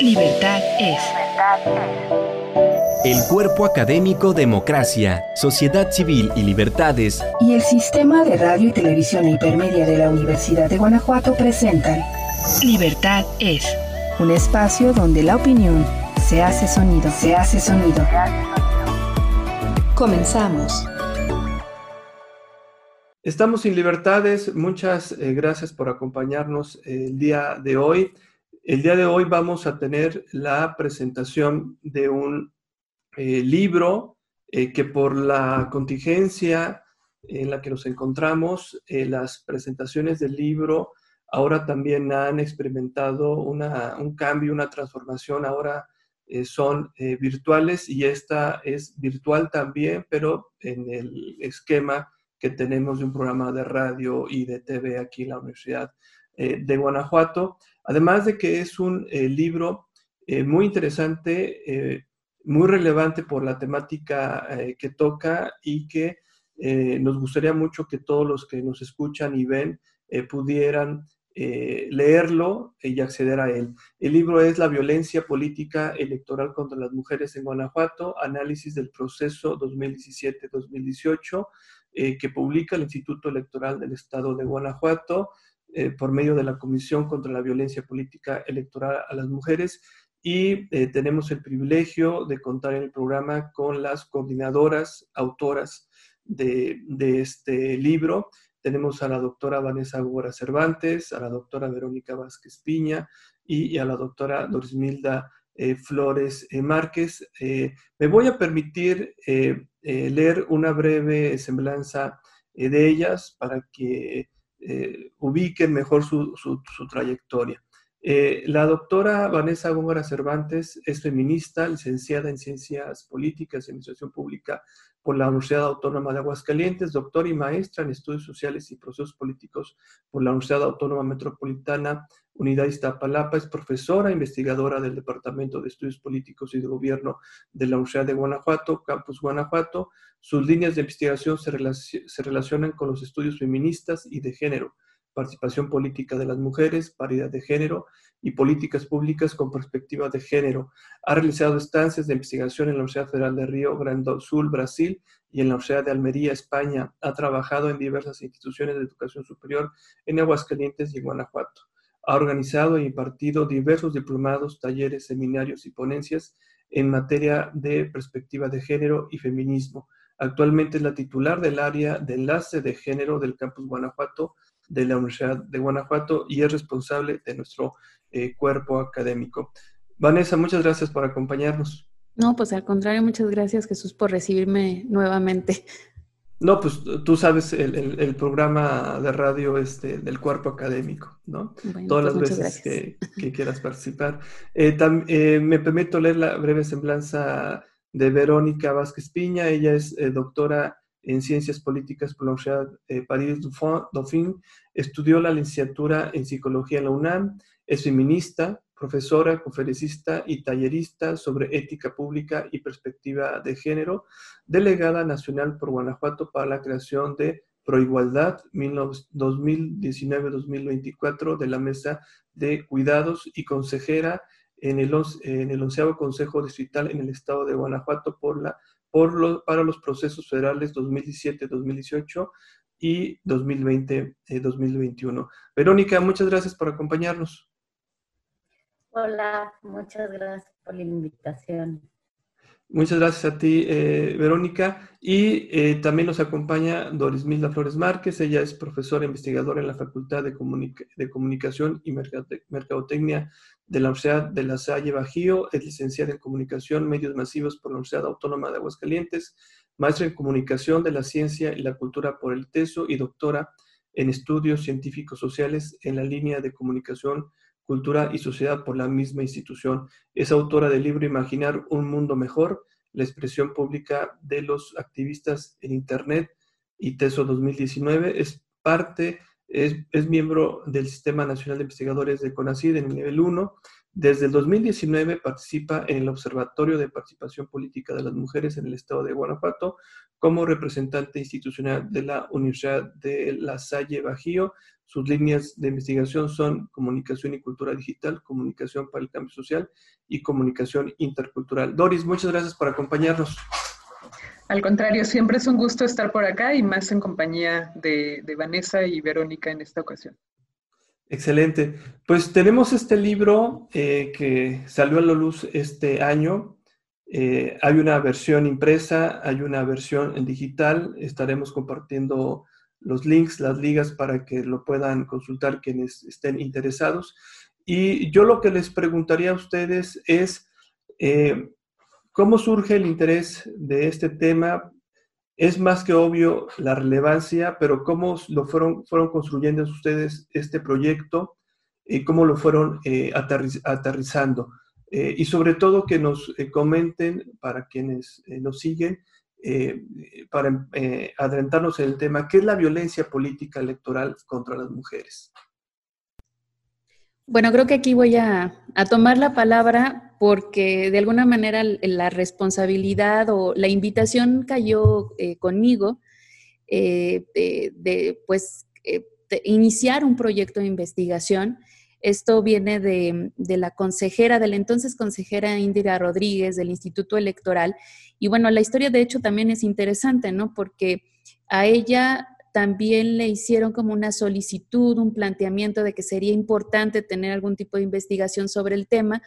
Libertad es. El cuerpo académico Democracia, Sociedad Civil y Libertades y el Sistema de Radio y Televisión Hipermedia de la Universidad de Guanajuato presentan Libertad es. Un espacio donde la opinión se hace sonido, se hace sonido. Comenzamos. Estamos sin libertades. Muchas eh, gracias por acompañarnos el día de hoy. El día de hoy vamos a tener la presentación de un eh, libro eh, que por la contingencia en la que nos encontramos, las presentaciones del libro ahora también han experimentado un cambio, una transformación. Ahora son virtuales y esta es virtual también, pero en el esquema que tenemos de un programa de radio y de TV aquí en la Universidad eh, de Guanajuato. Además de que es un eh, libro eh, muy interesante, muy relevante por la temática que toca y que nos gustaría mucho que todos los que nos escuchan y ven pudieran leerlo y acceder a él. El libro es La violencia política electoral contra las mujeres en Guanajuato, análisis del proceso 2017-2018 eh, que publica el Instituto Electoral del Estado de Guanajuato eh, por medio de la Comisión contra la Violencia Política Electoral a las Mujeres. Y eh, tenemos el privilegio de contar en el programa con las coordinadoras, autoras de, este libro. Tenemos a la doctora Vanessa Gómez Cervantes, a la doctora Verónica Vázquez Piña y, a la doctora Dorismilda Flores Márquez. me voy a permitir eh, leer una breve semblanza eh, de ellas para que eh, ubiquen mejor su, trayectoria. la doctora Vanessa Góngora Cervantes es feminista, licenciada en Ciencias Políticas y Administración Pública por la Universidad Autónoma de Aguascalientes, doctora y maestra en Estudios Sociales y Procesos Políticos por la Universidad Autónoma Metropolitana Unidad Iztapalapa, es profesora investigadora del Departamento de Estudios Políticos y de Gobierno de la Universidad de Guanajuato, Campus Guanajuato. Sus líneas de investigación se, se relacionan con los estudios feministas y de género, participación política de las mujeres, paridad de género y políticas públicas con perspectiva de género. Ha realizado estancias de investigación en la Universidad Federal de Río Grande do Sul, Brasil, y en la Universidad de Almería, España. Ha trabajado en diversas instituciones de educación superior en Aguascalientes y Guanajuato. Ha organizado e impartido diversos diplomados, talleres, seminarios y ponencias en materia de perspectiva de género y feminismo. Actualmente es la titular del área de enlace de género del campus Guanajuato de la Universidad de Guanajuato y es responsable de nuestro eh, cuerpo académico. Vanessa, muchas gracias por acompañarnos. No, pues al contrario, muchas gracias Jesús por recibirme nuevamente. No, pues tú sabes el, programa de radio este, del cuerpo académico, ¿no? Todas pues las veces que, quieras participar. Eh, eh, me permito leer la breve semblanza de Verónica Vázquez Piña. Ella es doctora en Ciencias Políticas por la Universidad París Dauphine. Estudió la licenciatura en Psicología en la UNAM. Es feminista, profesora, conferencista y tallerista sobre ética pública y perspectiva de género, delegada nacional por Guanajuato para la creación de Proigualdad 2019-2024 de la Mesa de Cuidados y consejera en el, en el onceavo Consejo Distrital en el Estado de Guanajuato por la, por para los procesos federales 2017-2018 y 2020-2021. Eh, Verónica, muchas gracias por acompañarnos. Hola, muchas gracias por la invitación. Muchas gracias a ti, eh, Verónica. Y eh, también nos acompaña Doris Milda Flores Márquez. Ella es profesora investigadora en la Facultad de, Comunicación y Mercadotecnia de la Universidad de La Salle Bajío. Es licenciada en Comunicación, Medios Masivos por la Universidad Autónoma de Aguascalientes. Maestra en Comunicación de la Ciencia y la Cultura por el TESO y doctora en Estudios Científicos Sociales en la línea de Comunicación Cultura y Sociedad por la misma institución. Es autora del libro Imaginar un Mundo Mejor, la expresión pública de los activistas en Internet y TESO 2019. Es parte es, es, miembro del Sistema Nacional de Investigadores de CONACYT en el nivel 1. Desde el 2019 participa en el Observatorio de Participación Política de las Mujeres en el Estado de Guanajuato como representante institucional de la Universidad de La Salle Bajío. Sus líneas de investigación son comunicación y cultura digital, comunicación para el cambio social y comunicación intercultural. Doris, muchas gracias por acompañarnos. Al contrario, siempre es un gusto estar por acá y más en compañía de, Vanessa y Verónica en esta ocasión. Excelente. Pues tenemos este libro eh, que salió a la luz este año. Eh, hay una versión impresa, hay una versión en digital. Estaremos compartiendo los links, las ligas para que lo puedan consultar quienes estén interesados. Y yo lo que les preguntaría a ustedes es, eh, ¿Cómo surge el interés de este tema? Es más que obvio la relevancia, pero ¿cómo lo fueron, fueron construyendo ustedes este proyecto y cómo lo fueron eh, aterrizando? Eh, y sobre todo que nos eh, comenten para quienes nos siguen, para adentrarnos en el tema, ¿qué es la violencia política electoral contra las mujeres? Bueno, creo que aquí voy a, tomar la palabra porque de alguna manera la responsabilidad o la invitación cayó eh, conmigo eh, de, pues, eh, iniciar un proyecto de investigación. Esto viene de, de, la consejera, de la entonces consejera Indira Rodríguez del Instituto Electoral. Y bueno, la historia de hecho también es interesante, ¿no? Porque a ella también le hicieron como una solicitud, un planteamiento de que sería importante tener algún tipo de investigación sobre el tema.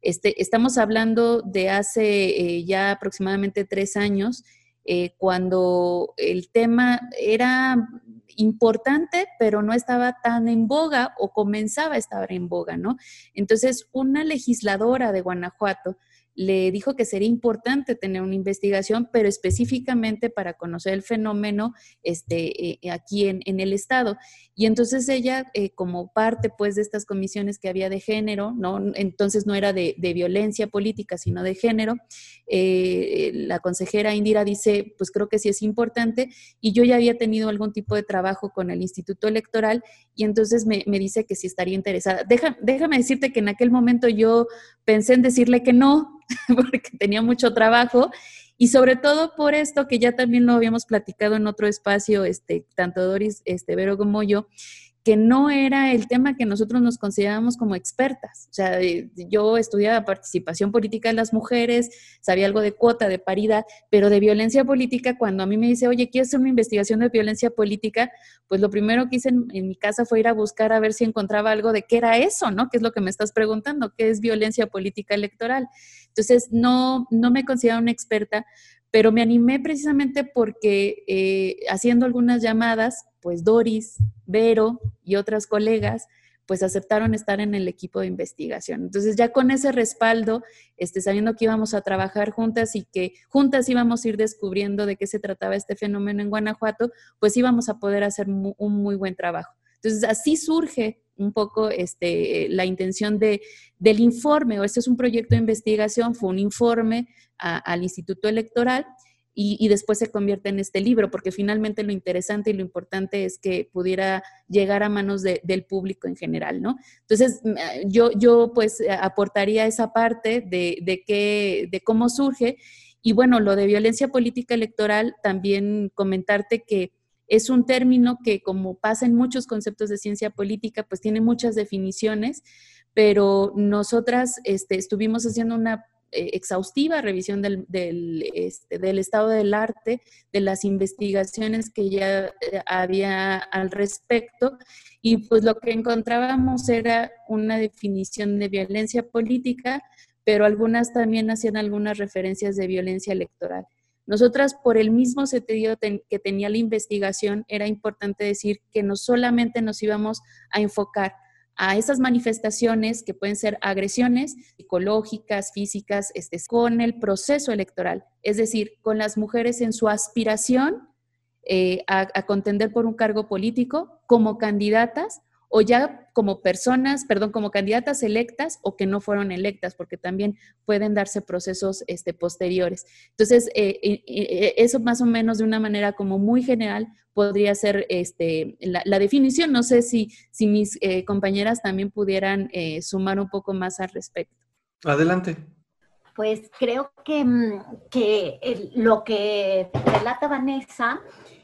Este, estamos hablando de hace eh, ya aproximadamente tres años, eh, cuando el tema era importante, pero no estaba tan en boga o comenzaba a estar en boga, ¿no? Entonces, una legisladora de Guanajuato le dijo que sería importante tener una investigación, pero específicamente para conocer el fenómeno este, eh, aquí en, el Estado. Y entonces ella, eh, como parte pues de estas comisiones que había de género, ¿no? entonces no era de, violencia política, sino de género, eh, la consejera Indira dice, pues creo que sí es importante, y yo ya había tenido algún tipo de trabajo con el Instituto Electoral, y entonces me, dice que sí estaría interesada. déjame decirte que en aquel momento yo pensé en decirle que no, porque tenía mucho trabajo y sobre todo por esto que ya también lo habíamos platicado en otro espacio, este, tanto Doris este, Vero como yo, que no era el tema que nosotros nos considerábamos como expertas. O sea, yo estudiaba participación política de las mujeres, sabía algo de cuota, de paridad, pero de violencia política, cuando a mí me dice, oye, ¿quieres hacer una investigación de violencia política? Pues lo primero que hice en, mi casa fue ir a buscar a ver si encontraba algo de qué era eso, ¿no? ¿Qué es lo que me estás preguntando? ¿Qué es violencia política electoral? Entonces, no, no me considero una experta, pero me animé precisamente porque eh, haciendo algunas llamadas, pues Doris, Vero y otras colegas, pues aceptaron estar en el equipo de investigación. Entonces ya con ese respaldo, este, sabiendo que íbamos a trabajar juntas y que juntas íbamos a ir descubriendo de qué se trataba este fenómeno en Guanajuato, pues íbamos a poder hacer un muy buen trabajo. Entonces así surge un poco este, la intención de, del informe, o este es un proyecto de investigación, fue un informe al Instituto Electoral y, después se convierte en este libro, porque finalmente lo interesante y lo importante es que pudiera llegar a manos del público en general, ¿no? Entonces, yo, yo pues aportaría esa parte de, de, que, de cómo surge. Y bueno, lo de violencia política electoral, también comentarte que es un término que, como pasa en muchos conceptos de ciencia política, pues tiene muchas definiciones, pero nosotras este, estuvimos haciendo una eh, exhaustiva revisión del, este, del, estado del arte, de las investigaciones que ya eh, había al respecto, y pues lo que encontrábamos era una definición de violencia política, pero algunas también hacían algunas referencias de violencia electoral. Nosotras, por el mismo sentido que tenía la investigación, era importante decir que no solamente nos íbamos a enfocar a esas manifestaciones que pueden ser agresiones psicológicas, físicas, este, con el proceso electoral, es decir, con las mujeres en su aspiración eh, a, a contender por un cargo político como candidatas o ya como personas, perdón, como candidatas electas o que no fueron electas, porque también pueden darse procesos este, posteriores. Entonces, eh, eh, eso más o menos de una manera como muy general podría ser este, la, definición. No sé si, si mis eh, compañeras también pudieran sumar un poco más al respecto. Adelante. Pues creo que, mm, que lo que relata Vanessa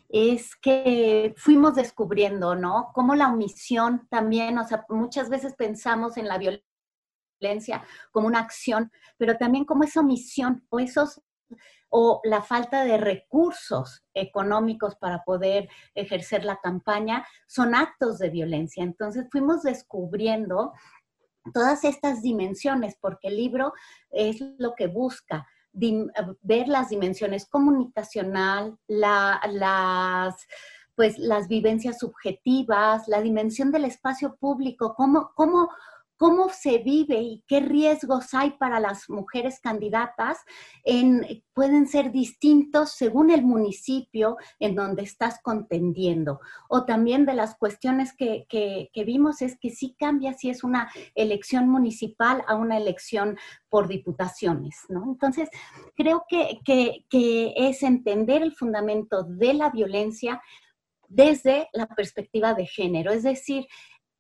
es que fuimos descubriendo, ¿no? Cómo la omisión también, o sea, muchas veces pensamos en la violencia como una acción, pero también como esa omisión o esos o la falta de recursos económicos para poder ejercer la campaña son actos de violencia. Entonces fuimos descubriendo todas estas dimensiones porque el libro es lo que busca ver las dimensiones comunicacional, las, pues, las vivencias subjetivas, la dimensión del espacio público, cómo, cómo, cómo se vive y qué riesgos hay para las mujeres candidatas en, pueden ser distintos según el municipio en donde estás contendiendo. O también de las cuestiones que, vimos es que sí cambia si es una elección municipal a una elección por diputaciones, ¿no? Entonces, creo que, que es entender el fundamento de la violencia desde la perspectiva de género, es decir,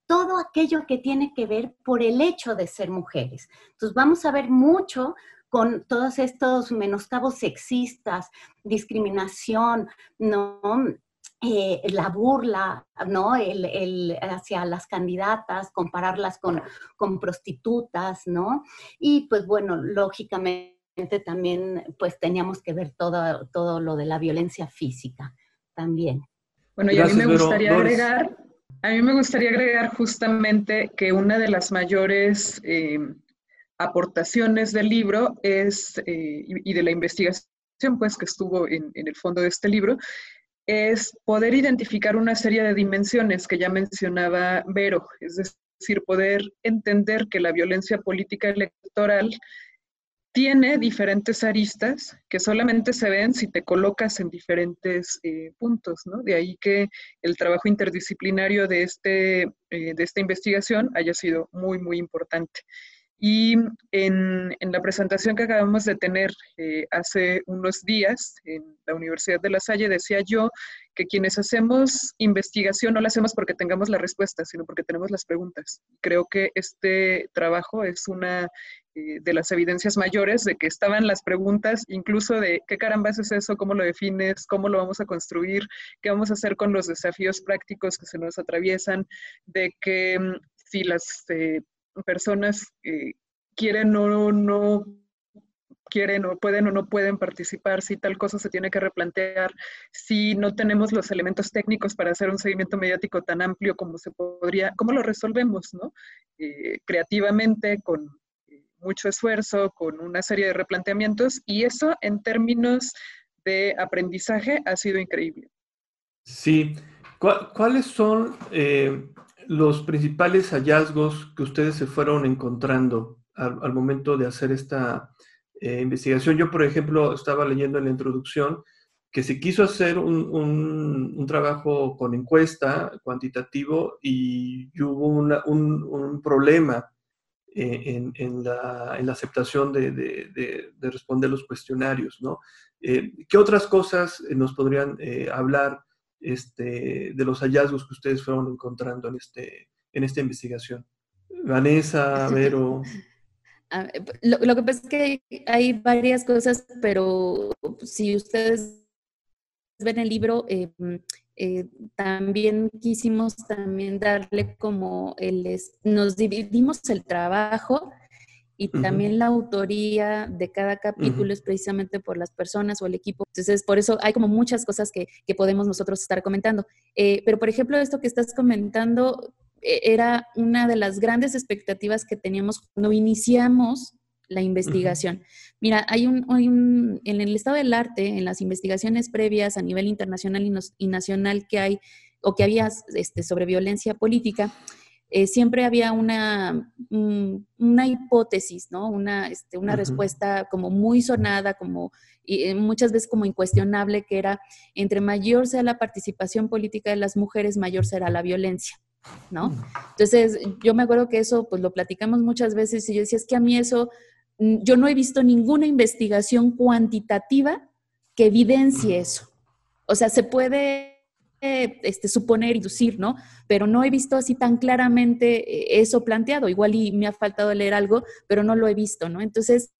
todo aquello que tiene que ver por el hecho de ser mujeres. Entonces vamos a ver mucho con todos estos menoscabos sexistas, discriminación, ¿no? Eh, la burla, ¿no? El, hacia las candidatas, compararlas con, con prostitutas, ¿no? Y pues bueno, lógicamente también pues teníamos que ver todo, todo lo de la violencia física también. Bueno, y a mí me gustaría agregar a mí me gustaría agregar justamente que una de las mayores eh, aportaciones del libro es, eh, y, de la investigación pues que estuvo en, en el fondo de este libro, es poder identificar una serie de dimensiones que ya mencionaba Vero, es decir, poder entender que la violencia política electoral tiene diferentes aristas que solamente se ven si te colocas en diferentes eh, puntos, ¿no? De ahí que el trabajo interdisciplinario de, este, eh, de esta investigación haya sido muy, muy importante. Y en, la presentación que acabamos de tener eh, hace unos días en la Universidad de La Salle, decía yo que quienes hacemos investigación no la hacemos porque tengamos la respuesta, sino porque tenemos las preguntas. Creo que este trabajo es una eh, de las evidencias mayores de que estaban las preguntas, incluso de qué carambas es eso, cómo lo defines, cómo lo vamos a construir, qué vamos a hacer con los desafíos prácticos que se nos atraviesan, de que mm, si las... Eh, personas eh, quieren o no quieren o pueden o no pueden participar, si tal cosa se tiene que replantear, si no tenemos los elementos técnicos para hacer un seguimiento mediático tan amplio como se podría, ¿cómo lo resolvemos, no? Eh, creativamente, con eh, mucho esfuerzo, con una serie de replanteamientos, y eso en términos de aprendizaje ha sido increíble. Sí. ¿Cuáles son los principales hallazgos que ustedes se fueron encontrando al, momento de hacer esta eh, investigación. Yo, por ejemplo, estaba leyendo en la introducción que se quiso hacer un, trabajo con encuesta cuantitativo y hubo un, problema eh, en, la, aceptación de, responder los cuestionarios. ¿no? Eh, ¿Qué otras cosas nos podrían hablar este, de los hallazgos que ustedes fueron encontrando en, este, en esta investigación. Vanessa, Vero. Ah, eh, lo, que pasa es que hay varias cosas, pero si ustedes ven el libro, eh, eh, también quisimos también darle como el, nos dividimos el trabajo y también la autoría de cada capítulo es precisamente por las personas o el equipo. Entonces, por eso hay como muchas cosas que, que podemos nosotros estar comentando. Eh, pero, por ejemplo, esto que estás comentando eh, era una de las grandes expectativas que teníamos cuando iniciamos la investigación. Mira, hay un, hay un, en el estado del arte, en las investigaciones previas a nivel internacional y, y nacional que hay o que había este, sobre violencia política, eh, siempre había una, una hipótesis, ¿no? Una, este, una respuesta como muy sonada, como y eh, muchas veces como incuestionable, que era entre mayor sea la participación política de las mujeres, mayor será la violencia. ¿no? Entonces, yo me acuerdo que eso, pues lo platicamos muchas veces y yo decía, es que a mí eso, mm, yo no he visto ninguna investigación cuantitativa que evidencie eso. O sea, se puede este, suponer y deducir, ¿no? Pero no he visto así tan claramente eh, eso planteado. Igual y me ha faltado leer algo, pero no lo he visto, ¿no? Entonces,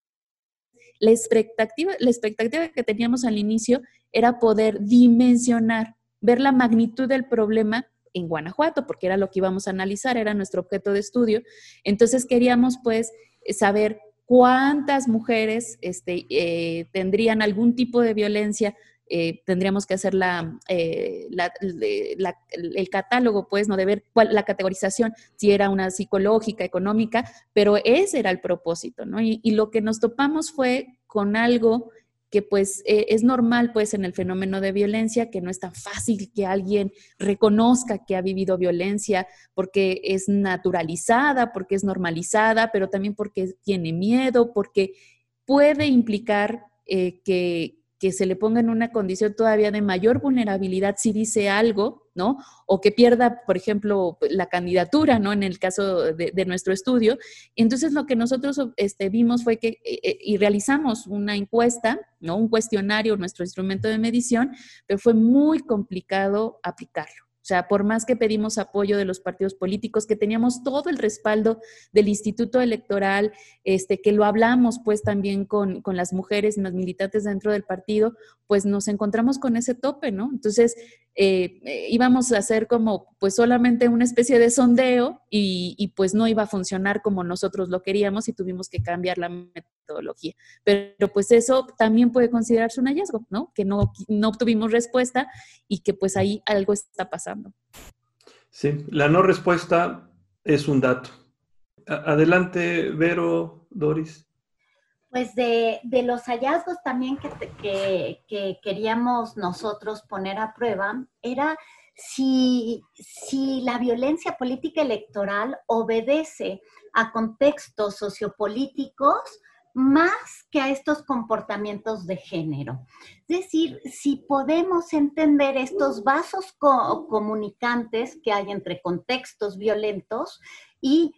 la expectativa, la expectativa que teníamos al inicio era poder dimensionar, ver la magnitud del problema en Guanajuato, porque era lo que íbamos a analizar, era nuestro objeto de estudio. Entonces queríamos pues saber cuántas mujeres este, eh, tendrían algún tipo de violencia eh, tendríamos que hacer eh, la, el catálogo, pues, ¿no? De ver cuál, la categorización, si era una psicológica, económica, pero ese era el propósito, ¿no? Y, lo que nos topamos fue con algo que pues eh, es normal pues en el fenómeno de violencia, que no es tan fácil que alguien reconozca que ha vivido violencia porque es naturalizada, porque es normalizada, pero también porque tiene miedo, porque puede implicar que, que se le ponga en una condición todavía de mayor vulnerabilidad si dice algo, ¿no? O que pierda, por ejemplo, la candidatura, ¿no? En el caso de, nuestro estudio. Entonces, lo que nosotros este, vimos fue que, eh, eh, y realizamos una encuesta, ¿no? Un cuestionario, nuestro instrumento de medición, pero fue muy complicado aplicarlo. Sea, por más que pedimos apoyo de los partidos políticos, que teníamos todo el respaldo del Instituto Electoral, este, que lo hablamos pues también con, con las mujeres y las militantes dentro del partido, pues nos encontramos con ese tope, ¿no? Entonces, eh, eh, íbamos a hacer como pues solamente una especie de sondeo y, y, pues no iba a funcionar como nosotros lo queríamos y tuvimos que cambiar la metodología. Pero pues eso también puede considerarse un hallazgo, ¿no? Que no, no obtuvimos respuesta y que pues ahí algo está pasando. Sí, la no respuesta es un dato. Adelante, Vero, Doris pues de, los hallazgos también que, que, queríamos nosotros poner a prueba era si, si la violencia política electoral obedece a contextos sociopolíticos más que a estos comportamientos de género. Es decir, si podemos entender estos vasos comunicantes que hay entre contextos violentos y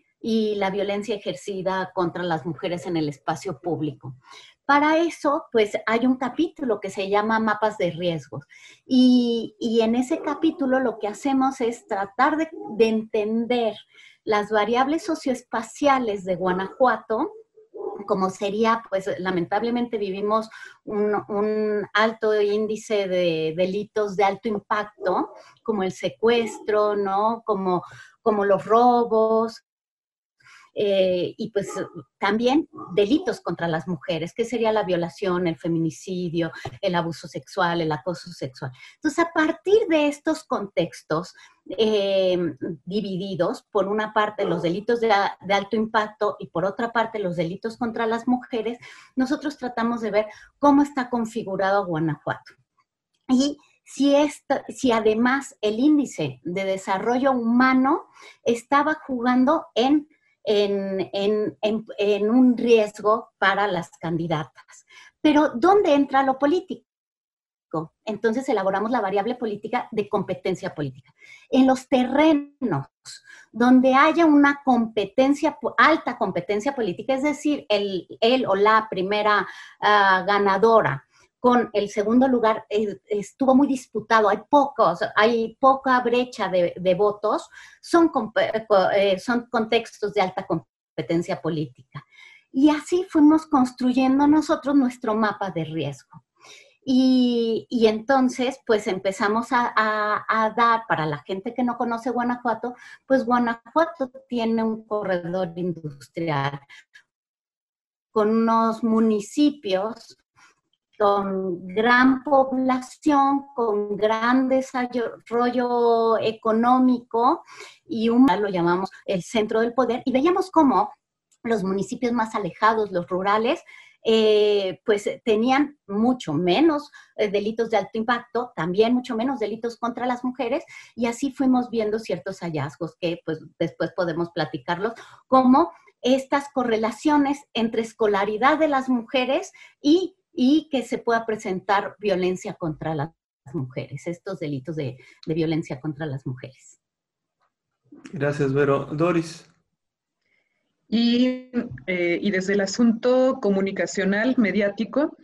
la violencia ejercida contra las mujeres en el espacio público. Para eso, pues hay un capítulo que se llama Mapas de Riesgos. Y, en ese capítulo lo que hacemos es tratar de, entender las variables socioespaciales de Guanajuato, como sería, pues lamentablemente vivimos un, un, alto índice de delitos de alto impacto, como el secuestro, ¿no? Como, como los robos, eh, y pues también delitos contra las mujeres, que sería la violación, el feminicidio, el abuso sexual, el acoso sexual. Entonces, a partir de estos contextos eh, divididos, por una parte los delitos de, alto impacto y por otra parte los delitos contra las mujeres, nosotros tratamos de ver cómo está configurado Guanajuato. Y si, si además el índice de desarrollo humano estaba jugando en en, un riesgo para las candidatas. Pero ¿dónde entra lo político? Entonces elaboramos la variable política de competencia política. En los terrenos donde haya una competencia, alta competencia política, es decir, el, o la primera ah, ganadora con el segundo lugar eh, estuvo muy disputado, hay pocos, hay poca brecha de, votos, son, eh, son contextos de alta competencia política. Y así fuimos construyendo nosotros nuestro mapa de riesgo. Y, entonces, pues empezamos a, a, dar, para la gente que no conoce Guanajuato, pues Guanajuato tiene un corredor industrial con unos municipios con gran población, con gran desarrollo económico y un lo llamamos el centro del poder, y veíamos cómo los municipios más alejados, los rurales, eh, pues tenían mucho menos eh, delitos de alto impacto, también mucho menos delitos contra las mujeres, y así fuimos viendo ciertos hallazgos que pues después podemos platicarlos, como estas correlaciones entre escolaridad de las mujeres y y que se pueda presentar violencia contra las mujeres, estos delitos de, violencia contra las mujeres. Gracias, Vero. Doris. Y, eh, y, desde el asunto comunicacional, mediático,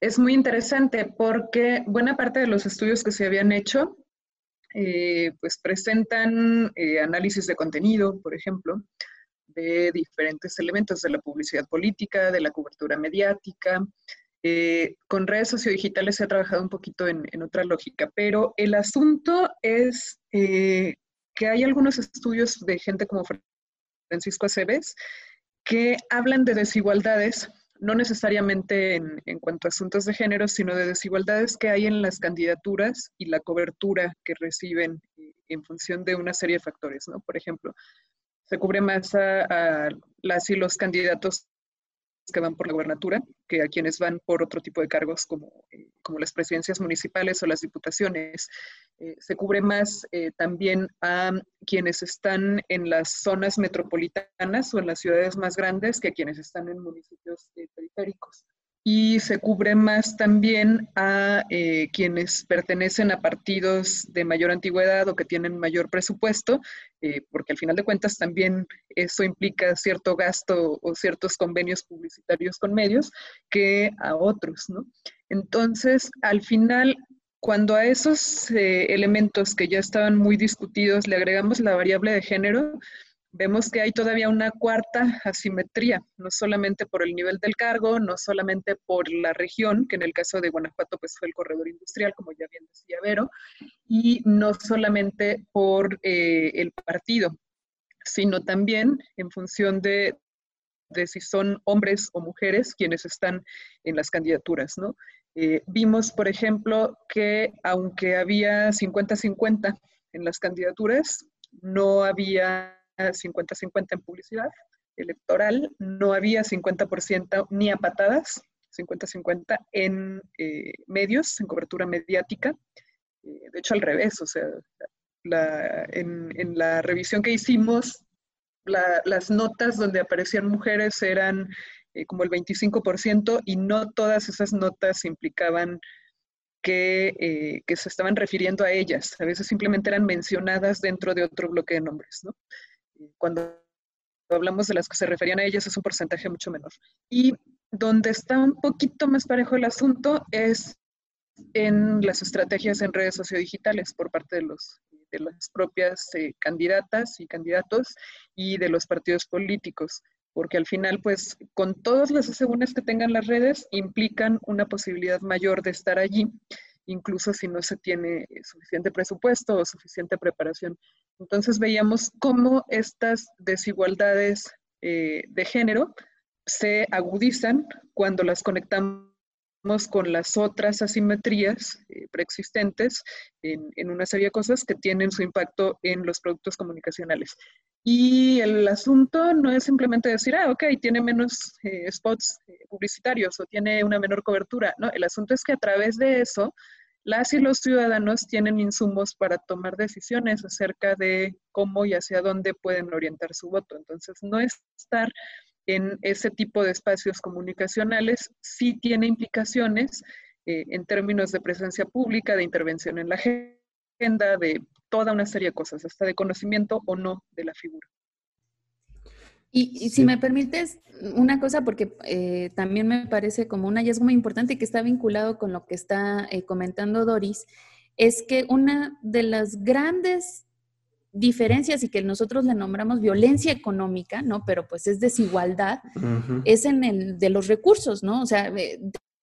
es muy interesante porque buena parte de los estudios que se habían hecho, eh, pues presentan eh, análisis de contenido, por ejemplo, de diferentes elementos de la publicidad política, de la cobertura mediática. Con redes sociodigitales se ha trabajado un poquito en, otra lógica, pero el asunto es que hay algunos estudios de gente como Francisco Aceves que hablan de desigualdades, no necesariamente en, cuanto a asuntos de género, sino de desigualdades que hay en las candidaturas y la cobertura que reciben eh, en función de una serie de factores, ¿no? Por ejemplo, se cubre más a las y los candidatos que van por la gubernatura que a quienes van por otro tipo de cargos como, eh, como las presidencias municipales o las diputaciones. Eh, se cubre más eh, también a quienes están en las zonas metropolitanas o en las ciudades más grandes que a quienes están en municipios periféricos y se cubre más también a eh, quienes pertenecen a partidos de mayor antigüedad o que tienen mayor presupuesto, eh, porque al final de cuentas también eso implica cierto gasto o ciertos convenios publicitarios con medios que a otros, ¿no? Entonces, al final, cuando a esos eh, elementos que ya estaban muy discutidos le agregamos la variable de género, vemos que hay todavía una cuarta asimetría, no solamente por el nivel del cargo, no solamente por la región, que en el caso de Guanajuato pues fue el corredor industrial, como ya bien decía Vero, y no solamente por eh, el partido, sino también en función de, de, si son hombres o mujeres quienes están en las candidaturas, ¿no? Eh, vimos, por ejemplo, que aunque había 50-50 en las candidaturas, no había 50-50 en publicidad electoral, no había 50% ni a patadas, 50-50 en eh, medios, en cobertura mediática. Eh, de hecho, al revés, o sea, en, la revisión que hicimos, las notas donde aparecían mujeres eran eh, como el 25% y no todas esas notas implicaban que, que, se estaban refiriendo a ellas. A veces simplemente eran mencionadas dentro de otro bloque de nombres, ¿no? Cuando hablamos de las que se referían a ellas es un porcentaje mucho menor. Y donde está un poquito más parejo el asunto es en las estrategias en redes sociodigitales por parte de, los, de las propias eh, candidatas y candidatos y de los partidos políticos, porque al final, pues, con todas las asegúnes que tengan las redes, implican una posibilidad mayor de estar allí incluso si no se tiene suficiente presupuesto o suficiente preparación. Entonces veíamos cómo estas desigualdades eh, de género se agudizan cuando las conectamos con las otras asimetrías eh, preexistentes en, en, una serie de cosas que tienen su impacto en los productos comunicacionales. Y el asunto no es simplemente decir, ah, ok, tiene menos eh, spots publicitarios o tiene una menor cobertura. No, el asunto es que a través de eso las y los ciudadanos tienen insumos para tomar decisiones acerca de cómo y hacia dónde pueden orientar su voto. Entonces, no estar en ese tipo de espacios comunicacionales sí tiene implicaciones eh, en términos de presencia pública, de intervención en la agenda, de toda una serie de cosas, hasta de conocimiento o no de la figura. Y, si me permites una cosa, porque eh, también me parece como un hallazgo muy importante que está vinculado con lo que está eh, comentando Doris, es que una de las grandes diferencias y que nosotros le nombramos violencia económica, ¿no? Pero pues es desigualdad, es en el de los recursos, ¿no? O sea,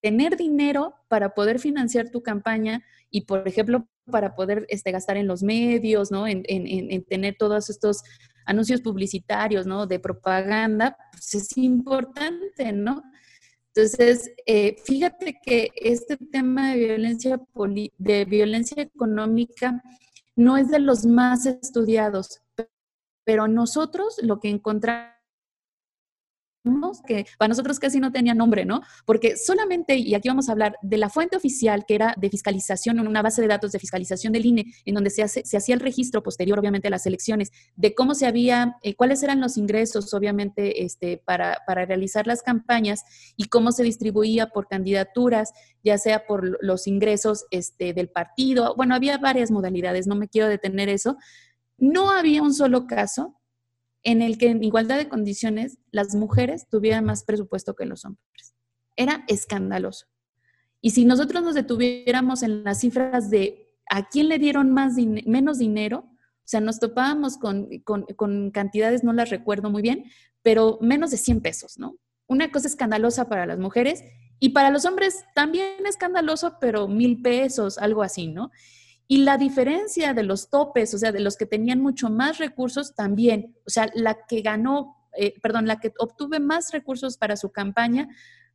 tener dinero para poder financiar tu campaña y, por ejemplo, para poder este, gastar en los medios, ¿no? En, en tener todos estos anuncios publicitarios, ¿no? De propaganda, pues es importante, ¿no? Entonces, eh, fíjate que este tema de violencia, de violencia económica no es de los más estudiados, pero nosotros lo que encontramos que para nosotros casi no tenía nombre, ¿no? Porque solamente, y aquí vamos a hablar de la fuente oficial que era de fiscalización, una base de datos de fiscalización del INE, en donde se, hace, se hacía el registro posterior, obviamente, a las elecciones, de cómo se había, eh, cuáles eran los ingresos, obviamente, este, para, para realizar las campañas y cómo se distribuía por candidaturas, ya sea por los ingresos este, del partido. Bueno, había varias modalidades, no me quiero detener eso, no había un solo caso en el que en igualdad de condiciones las mujeres tuvieran más presupuesto que los hombres. Era escandaloso. Y si nosotros nos detuviéramos en las cifras de a quién le dieron más menos dinero, o sea, nos topábamos con, con, cantidades, no las recuerdo muy bien, pero menos de 100 pesos, ¿no? Una cosa escandalosa para las mujeres y para los hombres también escandaloso, pero mil pesos, algo así, ¿no? Y la diferencia de los topes, o sea, de los que tenían mucho más recursos también, o sea, la que ganó, eh, perdón, la que obtuve más recursos para su campaña,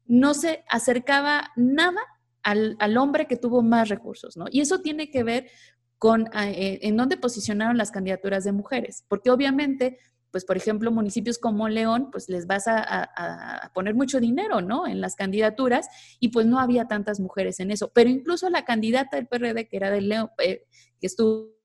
no se acercaba nada al, hombre que tuvo más recursos, ¿no? Y eso tiene que ver con eh, en dónde posicionaron las candidaturas de mujeres, porque obviamente pues por ejemplo, municipios como León, pues les vas a, poner mucho dinero, ¿no? En las candidaturas y pues no había tantas mujeres en eso. Pero incluso la candidata del PRD, que era de León, eh, que estuvo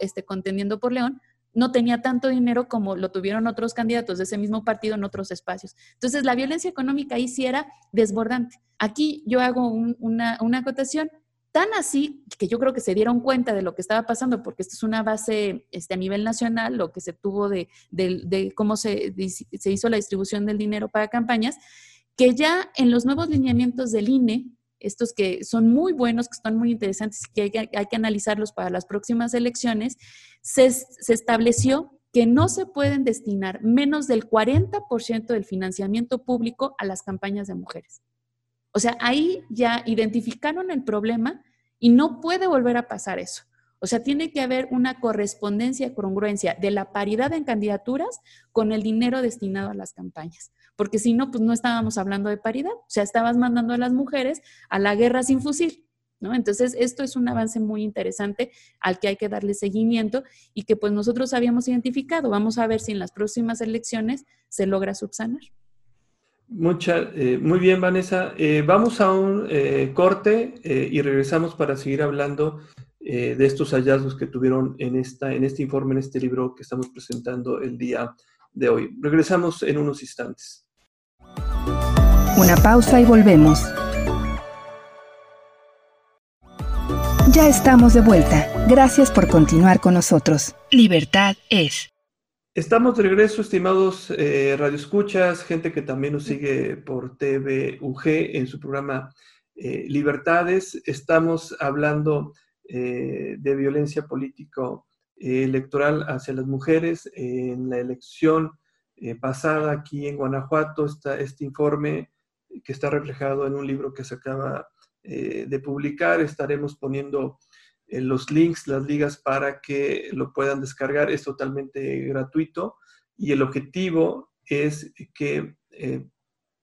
este, contendiendo por León, no tenía tanto dinero como lo tuvieron otros candidatos de ese mismo partido en otros espacios. Entonces, la violencia económica ahí sí era desbordante. Aquí yo hago una, una acotación Tan así que yo creo que se dieron cuenta de lo que estaba pasando, porque esto es una base este, a nivel nacional, lo que se tuvo de, cómo se, se, hizo la distribución del dinero para campañas, que ya en los nuevos lineamientos del INE, estos que son muy buenos, que están muy interesantes y que hay, que analizarlos para las próximas elecciones, se, se estableció que no se pueden destinar menos del 40% del financiamiento público a las campañas de mujeres. O sea, ahí ya identificaron el problema y no puede volver a pasar eso. O sea, tiene que haber una correspondencia, congruencia de la paridad en candidaturas con el dinero destinado a las campañas. Porque si no, pues no estábamos hablando de paridad. O sea, estabas mandando a las mujeres a la guerra sin fusil. ¿No? Entonces, esto es un avance muy interesante al que hay que darle seguimiento y que pues nosotros habíamos identificado. Vamos a ver si en las próximas elecciones se logra subsanar. Mucha, eh, muy bien, Vanessa. Eh, vamos a un eh, corte y regresamos para seguir hablando de estos hallazgos que tuvieron en, esta, en este informe, en este libro que estamos presentando el día de hoy. Regresamos en unos instantes. Una pausa y volvemos. Ya estamos de vuelta. Gracias por continuar con nosotros. Libertad es. Estamos de regreso, estimados eh, radioescuchas, gente que también nos sigue por TVUG en su programa eh, Libertades. Estamos hablando eh, de violencia político-electoral hacia las mujeres. En la elección pasada aquí en Guanajuato está este informe que está reflejado en un libro que se acaba de publicar. Estaremos poniendo los links, las ligas para que lo puedan descargar. Es totalmente gratuito y el objetivo es que eh,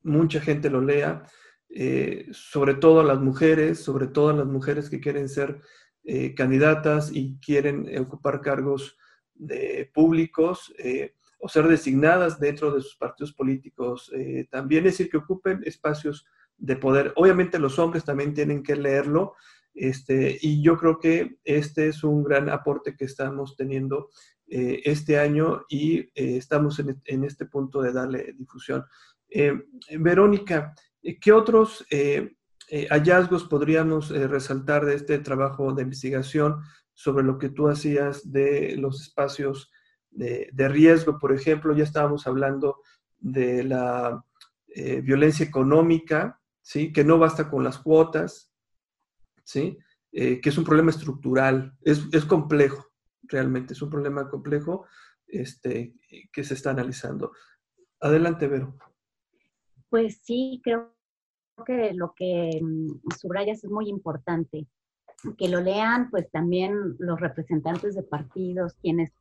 mucha gente lo lea, eh, sobre todo las mujeres, sobre todo las mujeres que quieren ser eh, candidatas y quieren ocupar cargos públicos o ser designadas dentro de sus partidos políticos. también es decir, que ocupen espacios de poder. Obviamente los hombres también tienen que leerlo, este, y yo creo que este es un gran aporte que estamos teniendo eh, este año y eh, estamos en, este punto de darle difusión. Eh, Verónica, ¿qué otros hallazgos podríamos resaltar de este trabajo de investigación sobre lo que tú hacías de los espacios de, de riesgo? Por ejemplo, ya estábamos hablando de la violencia económica, ¿sí? que no basta con las cuotas, ¿sí? Eh, que es un problema estructural, es, complejo, realmente, es un problema complejo este, que se está analizando. Adelante, Vero. Pues sí, creo que lo que mm, subrayas es muy importante. Que lo lean, pues también los representantes de partidos, quienes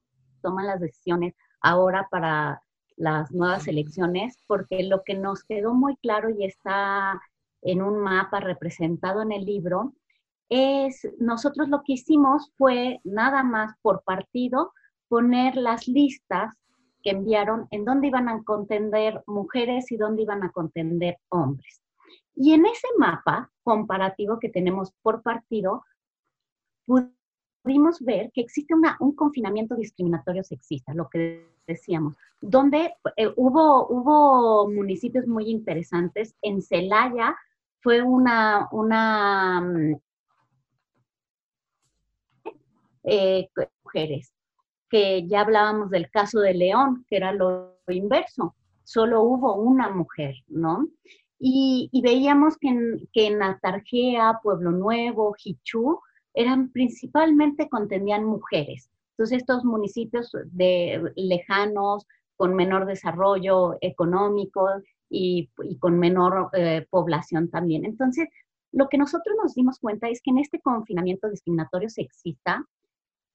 toman las decisiones ahora para las nuevas elecciones, porque lo que nos quedó muy claro y está en un mapa representado en el libro es, nosotros lo que hicimos fue nada más por partido poner las listas que enviaron en dónde iban a contender mujeres y dónde iban a contender hombres. Y en ese mapa comparativo que tenemos por partido, pudimos ver que existe un confinamiento discriminatorio sexista, lo que decíamos, donde eh, hubo, hubo municipios muy interesantes. En Celaya fue una, una mm, eh, mujeres, que ya hablábamos del caso de León, que era lo inverso, solo hubo una mujer, ¿no? Y, veíamos que en, que en Atarjea, Pueblo Nuevo, Jichú, eran principalmente contenían mujeres. Entonces estos municipios de lejanos, con menor desarrollo económico y, con menor eh, población también. Entonces, lo que nosotros nos dimos cuenta es que en este confinamiento discriminatorio sexista,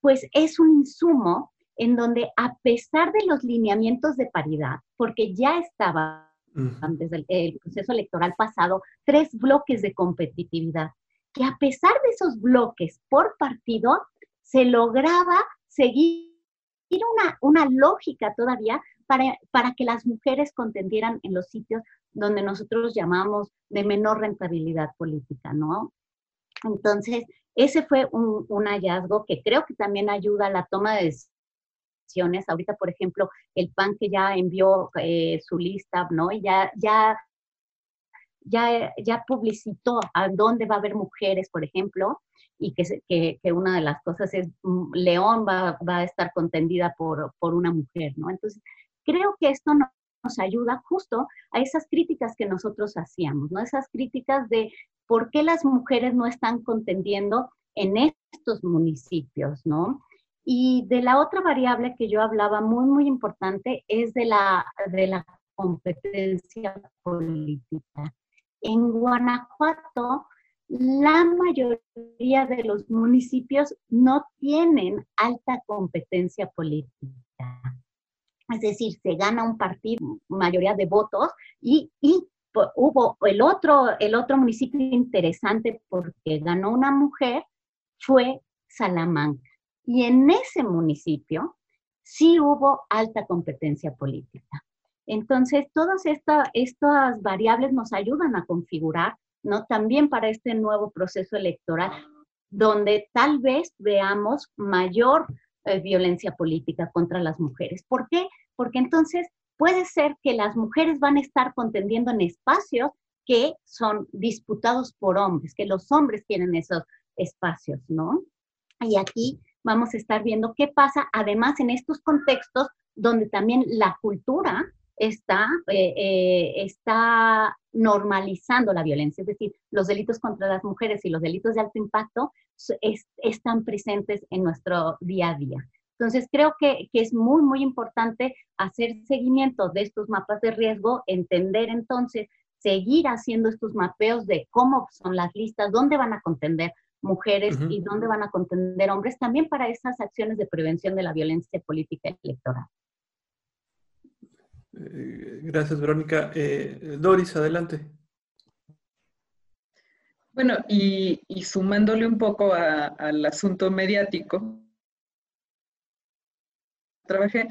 pues es un insumo en donde a pesar de los lineamientos de paridad, porque ya estaba desde el, proceso electoral pasado, tres bloques de competitividad, que a pesar de esos bloques por partido, se lograba seguir una, una lógica todavía para, para, que las mujeres contendieran en los sitios donde nosotros llamamos de menor rentabilidad política, ¿no? Entonces, ese fue un, un hallazgo que creo que también ayuda a la toma de Ahorita, por ejemplo, el PAN que ya envió eh, su lista, ¿no? Y ya, ya, ya, ya publicitó a dónde va a haber mujeres, por ejemplo, y que, que, que una de las cosas es mm, León va, va, a estar contendida por, por una mujer, ¿no? Entonces, creo que esto nos nos ayuda justo a esas críticas que nosotros hacíamos, ¿no? Esas críticas de por qué las mujeres no están contendiendo en estos municipios, ¿no? Y de la otra variable que yo hablaba muy, muy importante es de la, de la competencia política. En Guanajuato, la mayoría de los municipios no tienen alta competencia política. Es decir, se gana un partido, mayoría de votos, y, y hubo el otro, el otro municipio interesante porque ganó una mujer, fue Salamanca. Y en ese municipio sí hubo alta competencia política. Entonces, todas estas variables nos ayudan a configurar, ¿no? También para este nuevo proceso electoral, donde tal vez veamos mayor eh, violencia política contra las mujeres. ¿Por qué? Porque entonces puede ser que las mujeres van a estar contendiendo en espacios que son disputados por hombres, que los hombres quieren esos espacios, ¿no? Y aquí vamos a estar viendo qué pasa, además en estos contextos donde también la cultura está, eh, eh, está normalizando la violencia, es decir, los delitos contra las mujeres y los delitos de alto impacto están presentes en nuestro día a día. Entonces, creo que, que, es muy, muy importante hacer seguimiento de estos mapas de riesgo, entender entonces, seguir haciendo estos mapeos de cómo son las listas, dónde van a contender, mujeres y dónde van a contender hombres, también para esas acciones de prevención de la violencia política electoral. Eh, gracias, Verónica. Eh, Doris, adelante. Bueno, y, sumándole un poco al asunto mediático, trabajé,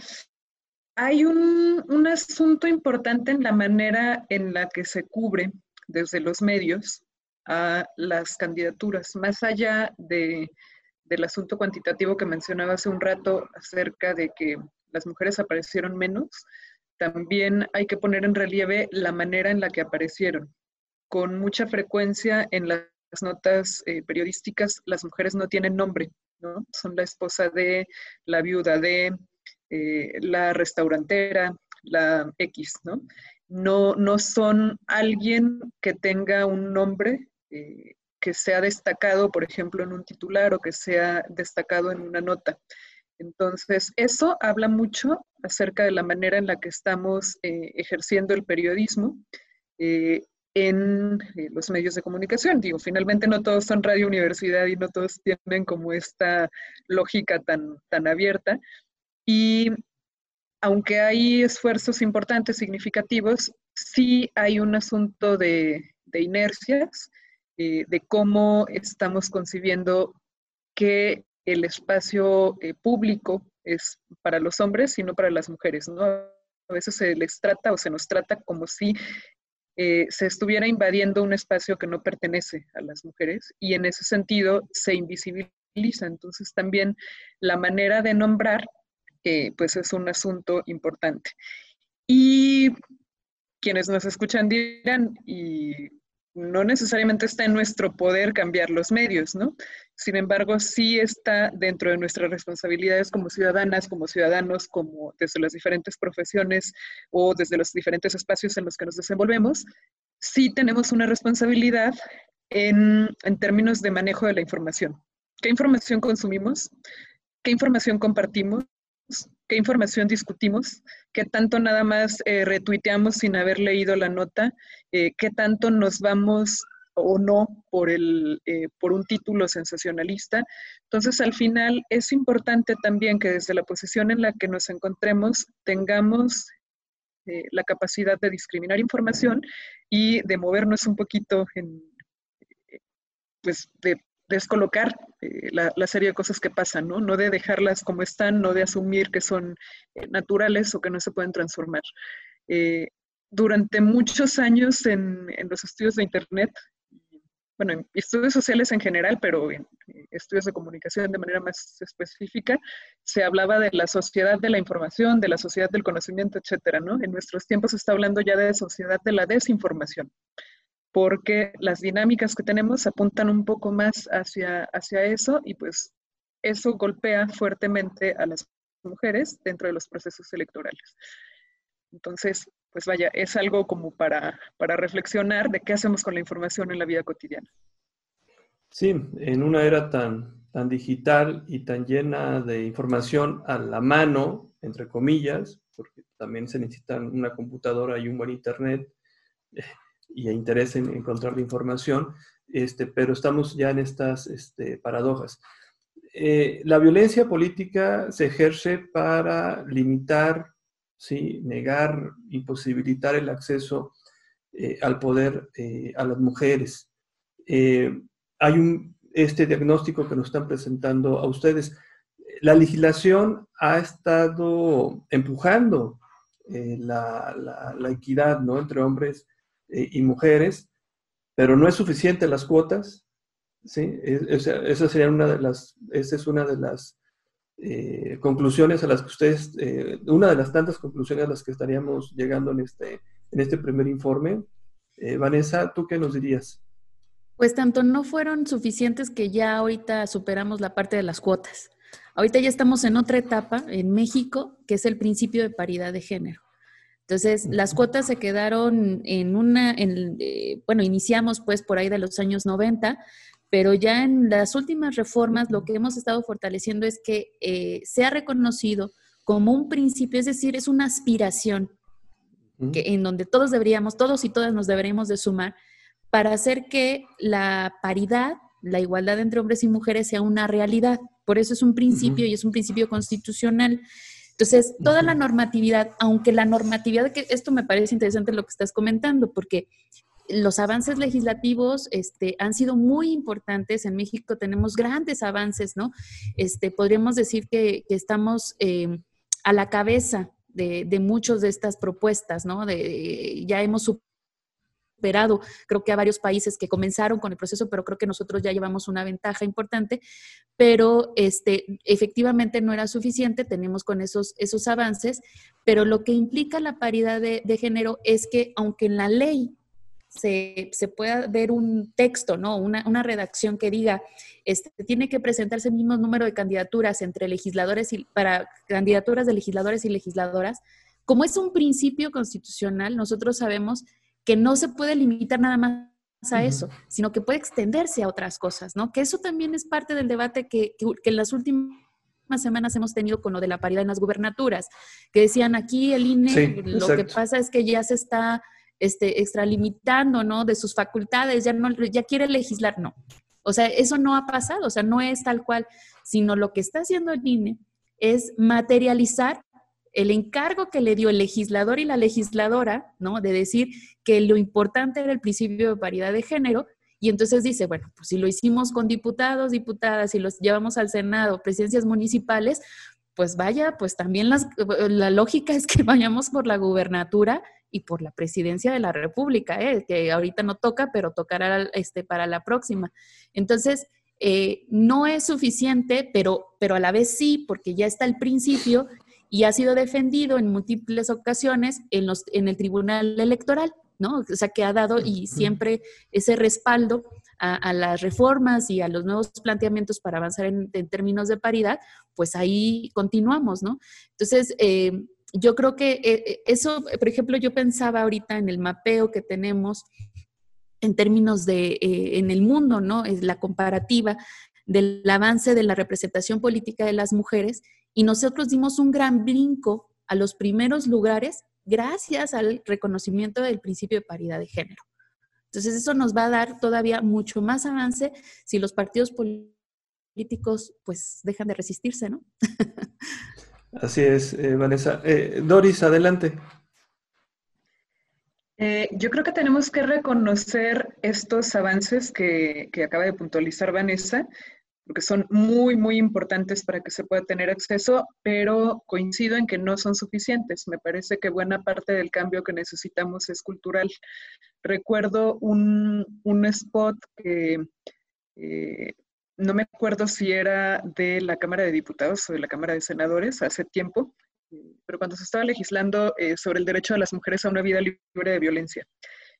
hay un, un asunto importante en la manera en la que se cubre desde los medios a las candidaturas, más allá de, del asunto cuantitativo que mencionaba hace un rato acerca de que las mujeres aparecieron menos, también hay que poner en relieve la manera en la que aparecieron. Con mucha frecuencia en las notas eh, periodísticas las mujeres no tienen nombre, ¿no? Son la esposa de, la viuda de, eh, la restaurantera, la X, ¿no? No, no son alguien que tenga un nombre eh, que sea destacado, por ejemplo, en un titular o que sea destacado en una nota. Entonces, eso habla mucho acerca de la manera en la que estamos eh, ejerciendo el periodismo eh, en los medios de comunicación. Digo, finalmente no todos son radio universidad y no todos tienen como esta lógica tan, tan abierta. Y aunque hay esfuerzos importantes, significativos, sí hay un asunto de, de inercias eh, de cómo estamos concibiendo que el espacio eh, público es para los hombres y no para las mujeres, ¿no? A veces se les trata o se nos trata como si eh, se estuviera invadiendo un espacio que no pertenece a las mujeres y en ese sentido se invisibiliza. Entonces también la manera de nombrar pues es un asunto importante. Y quienes nos escuchan dirán, ¿y no necesariamente está en nuestro poder cambiar los medios, ¿no? Sin embargo, sí está dentro de nuestras responsabilidades como ciudadanas, como ciudadanos, como desde las diferentes profesiones o desde los diferentes espacios en los que nos desenvolvemos, sí tenemos una responsabilidad en, en términos de manejo de la información. ¿Qué información consumimos? ¿Qué información compartimos? Qué información discutimos, qué tanto nada más eh, retuiteamos sin haber leído la nota, eh, qué tanto nos vamos o no por, el, eh, por un título sensacionalista. Entonces, al final es importante también que desde la posición en la que nos encontremos tengamos la capacidad de discriminar información y de movernos un poquito en, pues, de descolocar eh, la, serie de cosas que pasan, ¿no? De dejarlas como están, no de asumir que son eh, naturales o que no se pueden transformar. Eh, durante muchos años en, los estudios de Internet, bueno, en estudios sociales en general, pero en estudios de comunicación de manera más específica, se hablaba de la sociedad de la información, de la sociedad del conocimiento, etcétera, ¿no? En nuestros tiempos se está hablando ya de sociedad de la desinformación porque las dinámicas que tenemos apuntan un poco más hacia, hacia eso y pues eso golpea fuertemente a las mujeres dentro de los procesos electorales. Entonces, pues vaya, es algo como para, para reflexionar de qué hacemos con la información en la vida cotidiana. Sí, en una era tan, tan digital y tan llena de información a la mano, entre comillas, porque también se necesita una computadora y un buen internet, y interés en encontrar la información, este, pero estamos ya en estas este, paradojas. Eh, la violencia política se ejerce para limitar, ¿sí? negar, imposibilitar el acceso eh, al poder eh, a las mujeres. hay un, este diagnóstico que nos están presentando a ustedes. La legislación ha estado empujando la, la, la, equidad ¿no? entre hombres eh, y mujeres, pero no es suficiente las cuotas, ¿sí? esa, sería una de las, esa es una de las eh, conclusiones a las que ustedes, eh, una de las tantas conclusiones a las que estaríamos llegando en este, en este primer informe. Vanessa, ¿tú qué nos dirías? Pues tanto no fueron suficientes que ya ahorita superamos la parte de las cuotas. Ahorita ya estamos en otra etapa en México, que es el principio de paridad de género. Entonces, las cuotas se quedaron en una, en, eh, bueno, iniciamos pues por ahí de los años 90, pero ya en las últimas reformas lo que hemos estado fortaleciendo es que eh, se ha reconocido como un principio, es decir, es una aspiración que, en donde todos deberíamos, todos y todas nos deberíamos de sumar para hacer que la paridad, la igualdad entre hombres y mujeres sea una realidad. Por eso es un principio y es un principio constitucional. Entonces, toda la normatividad, aunque la normatividad, que esto me parece interesante lo que estás comentando, porque los avances legislativos este, han sido muy importantes. En México tenemos grandes avances, ¿no? Este, podríamos decir que, estamos eh, a la cabeza de, de muchas de estas propuestas, ¿no? De, ya hemos superado, creo que a varios países que comenzaron con el proceso, pero creo que nosotros ya llevamos una ventaja importante, pero este, efectivamente no era suficiente, tenemos con esos, esos avances, pero lo que implica la paridad de, género es que aunque en la ley se, se, pueda ver un texto, ¿no? Una, una, redacción que diga, este, tiene que presentarse el mismo número de candidaturas entre legisladores y para candidaturas de legisladores y legisladoras. Como es un principio constitucional, nosotros sabemos que no se puede limitar nada más a eso, sino que puede extenderse a otras cosas, ¿no? Que eso también es parte del debate que, en las últimas semanas hemos tenido con lo de la paridad en las gubernaturas, que decían aquí el INE, lo que pasa es que ya se está este, extralimitando, ¿no? De sus facultades, ya, no, ya quiere legislar, no. O sea, eso no ha pasado, o sea, no es tal cual, sino lo que está haciendo el INE es materializar el encargo que le dio el legislador y la legisladora, ¿no? De decir que lo importante era el principio de paridad de género, y entonces dice, bueno, pues si lo hicimos con diputados, diputadas, y los llevamos al Senado, presidencias municipales, pues vaya, pues también la lógica es que vayamos por la gubernatura y por la presidencia de la República, ¿eh? que ahorita no toca, pero tocará este, para la próxima. Entonces, eh, no es suficiente, pero, pero a la vez sí, porque ya está el principio y ha sido defendido en múltiples ocasiones en, los, en el Tribunal Electoral. ¿no? O sea, que ha dado y siempre ese respaldo a, las reformas y a los nuevos planteamientos para avanzar en, términos de paridad, pues ahí continuamos, ¿no? Entonces, eh, yo creo que eh, eso, por ejemplo, yo pensaba ahorita en el mapeo que tenemos en términos de, eh, en el mundo, ¿no? Es la comparativa del avance de la representación política de las mujeres y nosotros dimos un gran brinco a los primeros lugares gracias al reconocimiento del principio de paridad de género. Entonces eso nos va a dar todavía mucho más avance si los partidos políticos pues dejan de resistirse, ¿no? Así es, eh, Vanessa. Eh, Doris, adelante. Eh, yo creo que tenemos que reconocer estos avances que, que, acaba de puntualizar Vanessa porque son muy, muy importantes para que se pueda tener acceso, pero coincido en que no son suficientes. Me parece que buena parte del cambio que necesitamos es cultural. Recuerdo un, un spot que eh, no me acuerdo si era de la Cámara de Diputados o de la Cámara de Senadores hace tiempo, pero cuando se estaba legislando eh, sobre el derecho de las mujeres a una vida libre de violencia.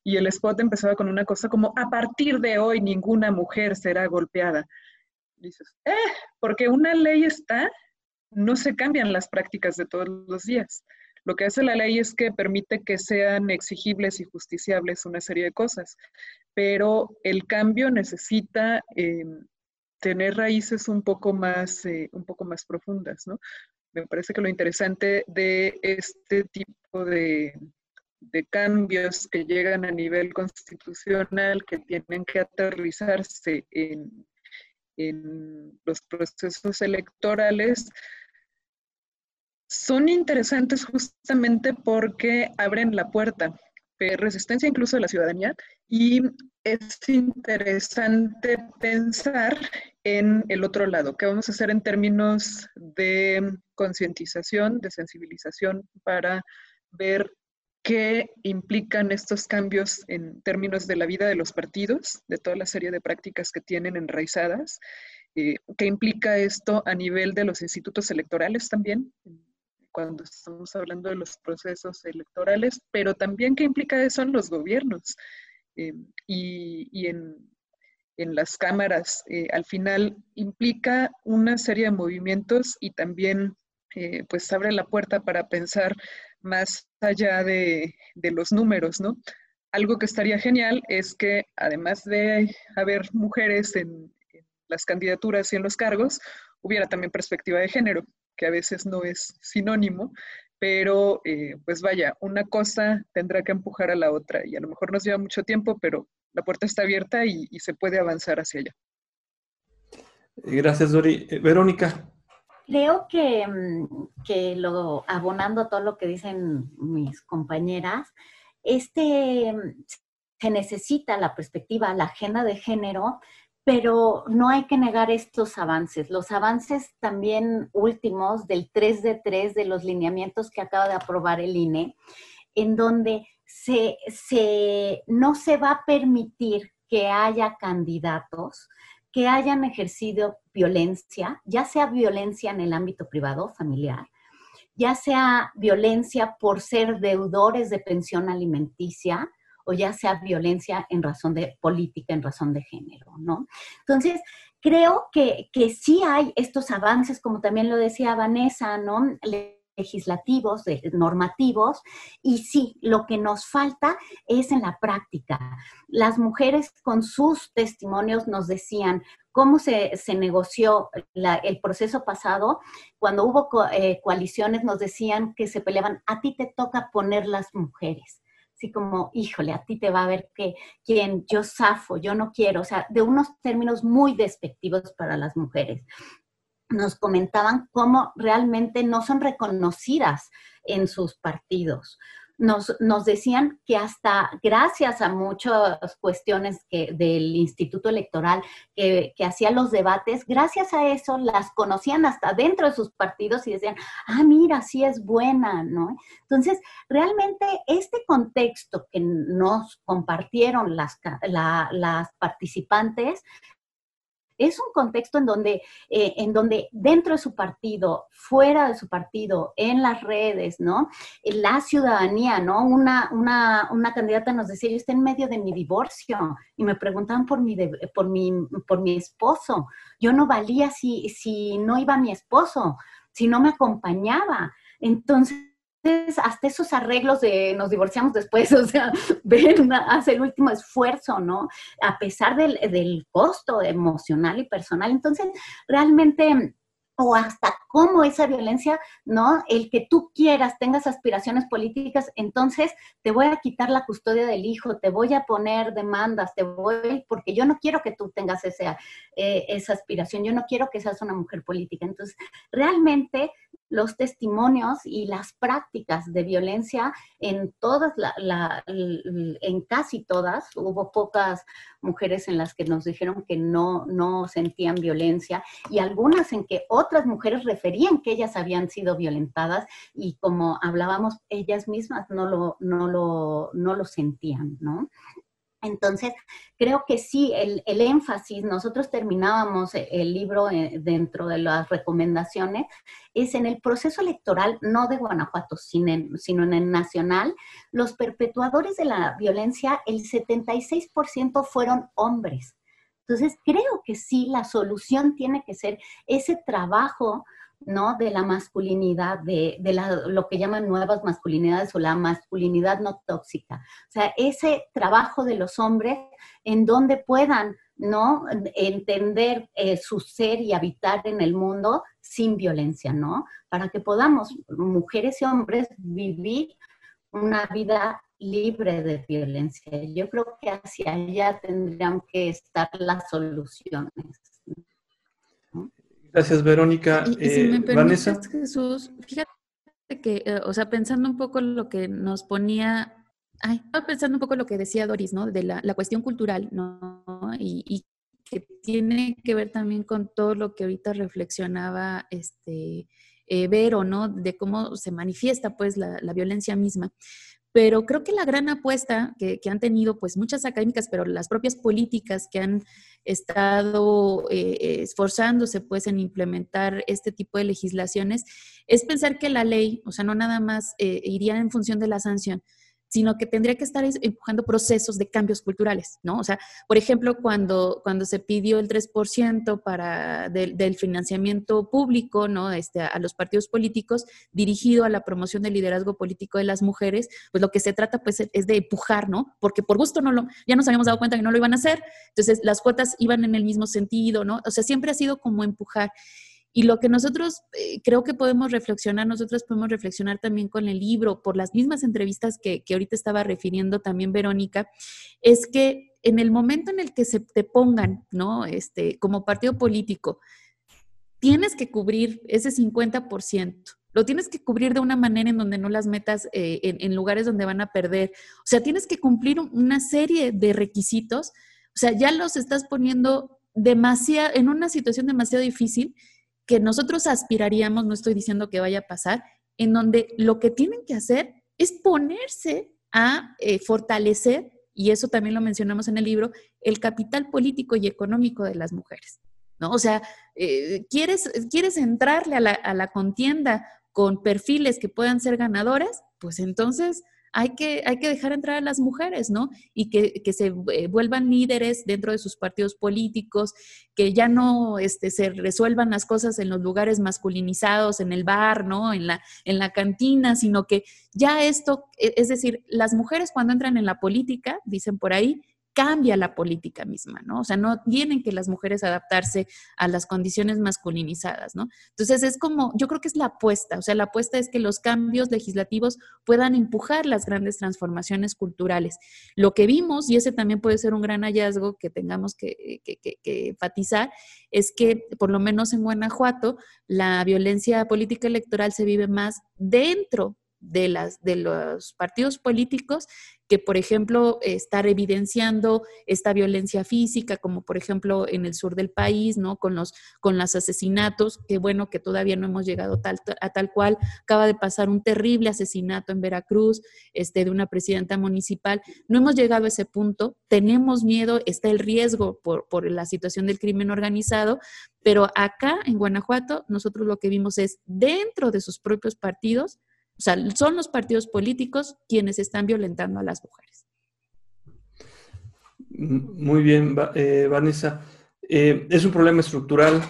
Y el spot empezaba con una cosa como, a partir de hoy ninguna mujer será golpeada dices, eh, porque una ley está, no se cambian las prácticas de todos los días. Lo que hace la ley es que permite que sean exigibles y justiciables una serie de cosas, pero el cambio necesita em, tener raíces un poco más, eh, un poco más profundas, ¿no? Me parece que lo interesante de este tipo de, de cambios que llegan a nivel constitucional, que tienen que aterrizarse en, en los procesos electorales son interesantes justamente porque abren la puerta de resistencia incluso de la ciudadanía y es interesante pensar en el otro lado, qué vamos a hacer en términos de concientización, de sensibilización para ver qué implican estos cambios en términos de la vida de los partidos, de toda la serie de prácticas que tienen enraizadas, eh, qué implica esto a nivel de los institutos electorales también, cuando estamos hablando de los procesos electorales, pero también qué implica eso en los gobiernos eh, y, en, las cámaras. Eh, al final implica una serie de movimientos y también pues abre la puerta para pensar más allá de, los números, ¿no? Algo que estaría genial es que además de haber mujeres en, las candidaturas y en los cargos, hubiera también perspectiva de género, que a veces no es sinónimo, pero eh, pues vaya, una cosa tendrá que empujar a la otra y a lo mejor nos lleva mucho tiempo, pero la puerta está abierta y, y se puede avanzar hacia allá. Gracias, Dori. Eh, Verónica, Creo que, mm, que lo, abonando todo lo que dicen mis compañeras, este, mm, se necesita la perspectiva, la agenda de género, pero no hay que negar estos avances. Los avances también últimos del 3 de 3 de los lineamientos que acaba de aprobar el INE, en donde se, se, no se va a permitir que haya candidatos que hayan ejercido violencia, ya sea violencia en el ámbito privado, familiar, ya sea violencia por ser deudores de pensión alimenticia o ya sea violencia en razón de política, en razón de género, ¿no? Entonces, creo que, que sí hay estos avances, como también lo decía Vanessa, ¿no? Legislativos, normativos, y sí, lo que nos falta es en la práctica. Las mujeres con sus testimonios nos decían cómo se, negoció el proceso pasado, cuando hubo eh, coaliciones nos decían que se peleaban, a ti te toca poner las mujeres así como, híjole, a ti te va a ver que quien yo zafo, yo no quiero, o sea, de unos términos muy despectivos para las mujeres nos comentaban cómo realmente no son reconocidas en sus partidos. Nos, decían que hasta gracias a muchas cuestiones del Instituto Electoral que, hacía los debates, gracias a eso las conocían hasta dentro de sus partidos y decían, ah, mira, sí es buena, ¿no? Entonces, realmente este contexto que nos compartieron las participantes es un contexto en donde, eh, en donde dentro de su partido, fuera de su partido, en las redes, ¿no? La ciudadanía, ¿no? Una, una, una candidata nos decía, yo estoy en medio de mi divorcio y me preguntaban por mi, por mi, por mi esposo. Yo no valía si, si no iba mi esposo, si no me acompañaba. Entonces, hasta esos arreglos de nos divorciamos después, o sea, ven, hace el último esfuerzo, ¿no? A pesar del, del costo emocional y personal. Entonces, realmente o hasta cómo esa violencia, ¿no? El que tú quieras, tengas aspiraciones políticas, entonces te voy a quitar la custodia del hijo, te voy a poner demandas, te voy, porque yo no quiero que tú tengas ese, eh, esa aspiración, yo no quiero que seas una mujer política. Entonces, realmente los testimonios y las prácticas de violencia en todas, la, en casi todas, hubo pocas mujeres en las que nos dijeron que no, no sentían violencia y algunas en que otras mujeres referían que ellas habían sido violentadas y como hablábamos, ellas mismas no lo, no lo, no lo sentían, ¿no? Entonces, creo que sí, el, énfasis, nosotros terminábamos e, el libro eh, dentro de las recomendaciones, es en el proceso electoral, no de Guanajuato, sino en, sino en el nacional, los perpetuadores de la violencia, el 76% fueron hombres. Entonces, creo que sí, la solución tiene que ser ese trabajo ¿no? De la masculinidad, de, lo que llaman nuevas masculinidades o la masculinidad no tóxica. O sea, ese trabajo de los hombres en donde puedan, ¿no? Entender eh, su ser y habitar en el mundo sin violencia, ¿no? Para que podamos, mujeres y hombres, vivir una vida libre de violencia. Yo creo que hacia allá tendrían que estar las soluciones. Gracias, Verónica. Y, si me eh, Vanessa. Jesús, fíjate que, eh, o sea, pensando un poco lo que nos ponía, ay, estaba pensando un poco lo que decía Doris, ¿no? De la, cuestión cultural, ¿no? Y, que tiene que ver también con todo lo que ahorita reflexionaba este eh, Vero, ¿no? De cómo se manifiesta, pues, la, la violencia misma. Pero creo que la gran apuesta que, han tenido pues muchas académicas, pero las propias políticas que han estado eh, eh, esforzándose pues en implementar este tipo de legislaciones, es pensar que la ley, o sea, no nada más eh, iría en función de la sanción, sino que tendría que estar empujando procesos de cambios culturales, ¿no? O sea, por ejemplo, cuando, cuando se pidió el 3% para, del, financiamiento público, ¿no? Este, a los partidos políticos dirigido a la promoción del liderazgo político de las mujeres, pues lo que se trata pues es de empujar, ¿no? Porque por gusto no lo, ya nos habíamos dado cuenta que no lo iban a hacer, entonces las cuotas iban en el mismo sentido, ¿no? O sea, siempre ha sido como empujar. Y lo que nosotros eh, creo que podemos reflexionar, nosotros podemos reflexionar también con el libro, por las mismas entrevistas que, que ahorita estaba refiriendo también Verónica, es que en el momento en el que se te pongan, ¿no? Este, como partido político, tienes que cubrir ese 50%. Lo tienes que cubrir de una manera en donde no las metas eh, en, en, lugares donde van a perder. O sea, tienes que cumplir una serie de requisitos. O sea, ya los estás poniendo demasiado, en una situación demasiado difícil que nosotros aspiraríamos, no estoy diciendo que vaya a pasar, en donde lo que tienen que hacer es ponerse a eh, fortalecer, y eso también lo mencionamos en el libro, el capital político y económico de las mujeres. ¿no? O sea, eh, ¿quieres, ¿quieres entrarle a la, a la contienda con perfiles que puedan ser ganadores? Pues entonces hay que, hay que dejar entrar a las mujeres, ¿no? Y que, se eh, vuelvan líderes dentro de sus partidos políticos, que ya no este, se resuelvan las cosas en los lugares masculinizados, en el bar, ¿no? En la, en la cantina, sino que ya esto, e, es decir, las mujeres cuando entran en la política, dicen por ahí, cambia la política misma, ¿no? O sea, no tienen que las mujeres adaptarse a las condiciones masculinizadas, ¿no? Entonces es como, yo creo que es la apuesta, o sea, la apuesta es que los cambios legislativos puedan empujar las grandes transformaciones culturales. Lo que vimos, y ese también puede ser un gran hallazgo que tengamos que, que, que, que enfatizar, es que por lo menos en Guanajuato la violencia política electoral se vive más dentro de, las, de los partidos políticos que, por ejemplo, estar evidenciando esta violencia física, como por ejemplo en el sur del país, ¿no? Con los, con los asesinatos, que bueno que todavía no hemos llegado tal, a tal cual. Acaba de pasar un terrible asesinato en Veracruz, este, de una presidenta municipal. No hemos llegado a ese punto, tenemos miedo, está el riesgo por, por la situación del crimen organizado, pero acá en Guanajuato nosotros lo que vimos es dentro de sus propios partidos, o sea, son los partidos políticos quienes están violentando a las mujeres. Muy bien, eh, Vanessa. Eh, es un problema estructural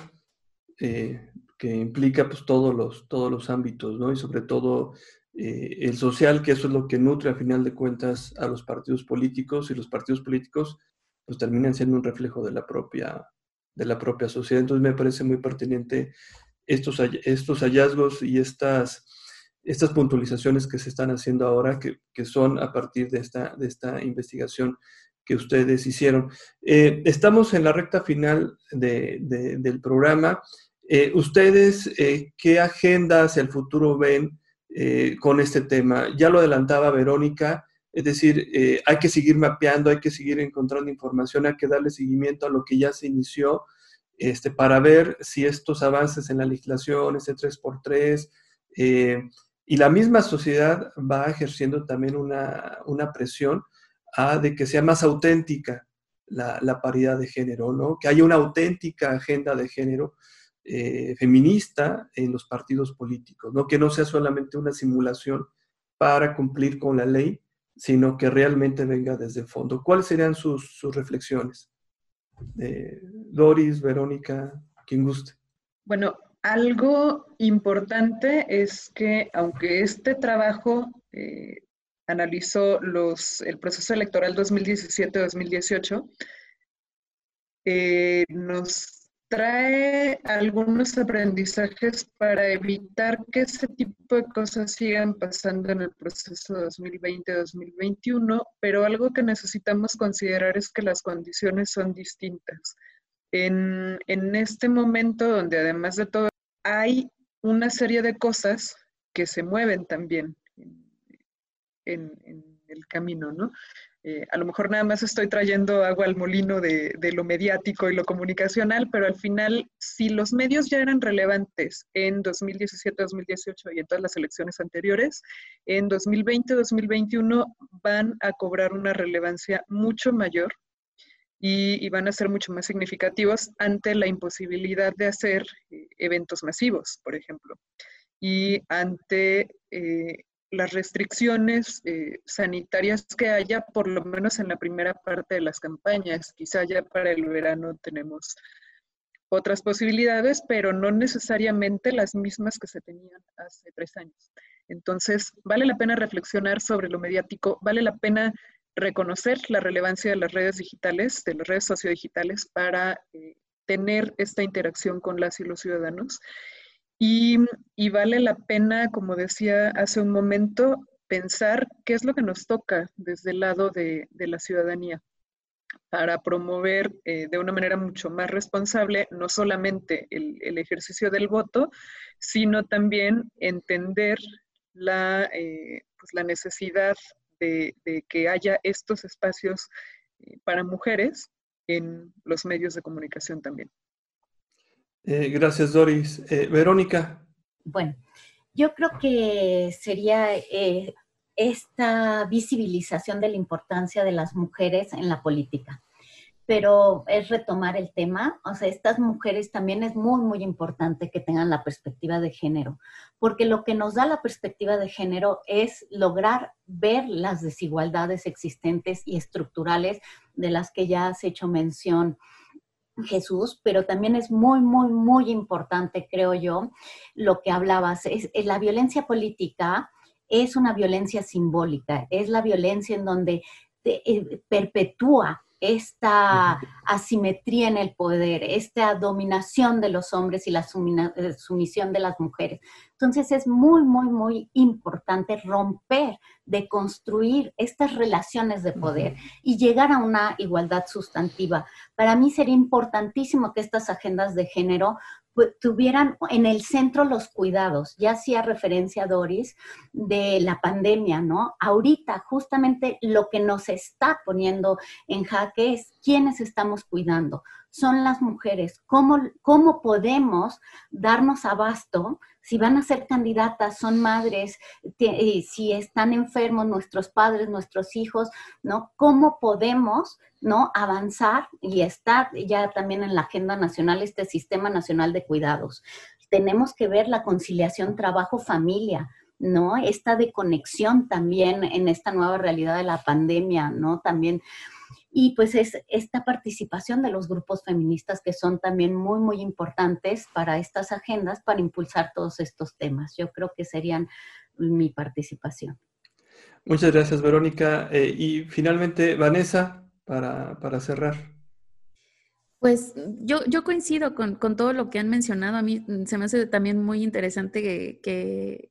eh, que implica pues, todos, los, todos los ámbitos, ¿no? Y sobre todo el social, que eso es lo que nutre a final de cuentas a los partidos políticos y los partidos políticos pues terminan siendo un reflejo de la propia, de la propia sociedad. Entonces me parece muy pertinente estos, estos hallazgos y estas estas puntualizaciones que se están haciendo ahora, que, son a partir de esta, de esta investigación que ustedes hicieron. Eh, estamos en la recta final del programa. Eh, ¿Ustedes eh, qué agenda hacia el futuro ven con este tema? Ya lo adelantaba Verónica, es decir, hay que seguir mapeando, hay que seguir encontrando información, hay que darle seguimiento a lo que ya se inició este, para ver si estos avances en la legislación, ese 3x3, y la misma sociedad va ejerciendo también una, presión a de que sea más auténtica la, paridad de género, ¿no? Que haya una auténtica agenda de género eh, feminista en los partidos políticos, ¿no? Que no sea solamente una simulación para cumplir con la ley, sino que realmente venga desde el fondo. ¿Cuáles serían sus, reflexiones? Eh, Doris, Verónica, quien guste. Bueno, algo importante es que aunque este trabajo eh, analizó los, el proceso electoral 2017-2018, eh, nos trae algunos aprendizajes para evitar que ese tipo de cosas sigan pasando en el proceso 2020-2021, pero algo que necesitamos considerar es que las condiciones son distintas. En, en, este momento donde además de todo hay una serie de cosas que se mueven también en, el camino, ¿no? Eh, a lo mejor nada más estoy trayendo agua al molino de, lo mediático y lo comunicacional, pero al final, si los medios ya eran relevantes en 2017, 2018 y en todas las elecciones anteriores, en 2020, 2021 van a cobrar una relevancia mucho mayor y, van a ser mucho más significativos ante la imposibilidad de hacer eh, eventos masivos, por ejemplo, y ante eh, las restricciones eh, sanitarias que haya, por lo menos en la primera parte de las campañas. Quizá ya para el verano tenemos otras posibilidades, pero no necesariamente las mismas que se tenían hace tres años. Entonces, vale la pena reflexionar sobre lo mediático, vale la pena reconocer la relevancia de las redes digitales, de las redes sociodigitales, para eh, tener esta interacción con las y los ciudadanos. Y, vale la pena, como decía hace un momento, pensar qué es lo que nos toca desde el lado de, la ciudadanía para promover eh, de una manera mucho más responsable no solamente el, ejercicio del voto, sino también entender la, eh, pues la necesidad de, que haya estos espacios eh, para mujeres en los medios de comunicación también. Eh, gracias, Doris. Eh, Verónica. Bueno, yo creo que sería esta visibilización de la importancia de las mujeres en la política pero es retomar el tema. O sea, estas mujeres también es muy, muy importante que tengan la perspectiva de género, porque lo que nos da la perspectiva de género es lograr ver las desigualdades existentes y estructurales de las que ya has hecho mención. Jesús, pero también es muy, muy, muy importante, creo yo, lo que hablabas, es, la violencia política es una violencia simbólica, es la violencia en donde eh, perpetúa esta asimetría en el poder, esta dominación de los hombres y la eh, sumisión de las mujeres. Entonces es muy, muy, muy importante romper, de construir estas relaciones de poder y llegar a una igualdad sustantiva. Para mí sería importantísimo que estas agendas de género tuvieran en el centro los cuidados. Ya hacía referencia Doris de la pandemia, ¿no? Ahorita justamente lo que nos está poniendo en jaque es quiénes estamos cuidando. Son las mujeres. ¿Cómo, cómo podemos darnos abasto? Si van a ser candidatas, son madres, si están enfermos nuestros padres, nuestros hijos, ¿no? ¿Cómo podemos ¿no? Avanzar y está ya también en la agenda nacional este Sistema Nacional de Cuidados. Tenemos que ver la conciliación trabajo-familia, ¿no? Esta de conexión también en esta nueva realidad de la pandemia, ¿no? También. Y pues es esta participación de los grupos feministas que son también muy, muy importantes para estas agendas, para impulsar todos estos temas. Yo creo que serían mi participación. Muchas gracias, Verónica. Eh, y finalmente, Vanessa, para, para cerrar? Pues yo, yo coincido con, con, todo lo que han mencionado. A mí se me hace también muy interesante que,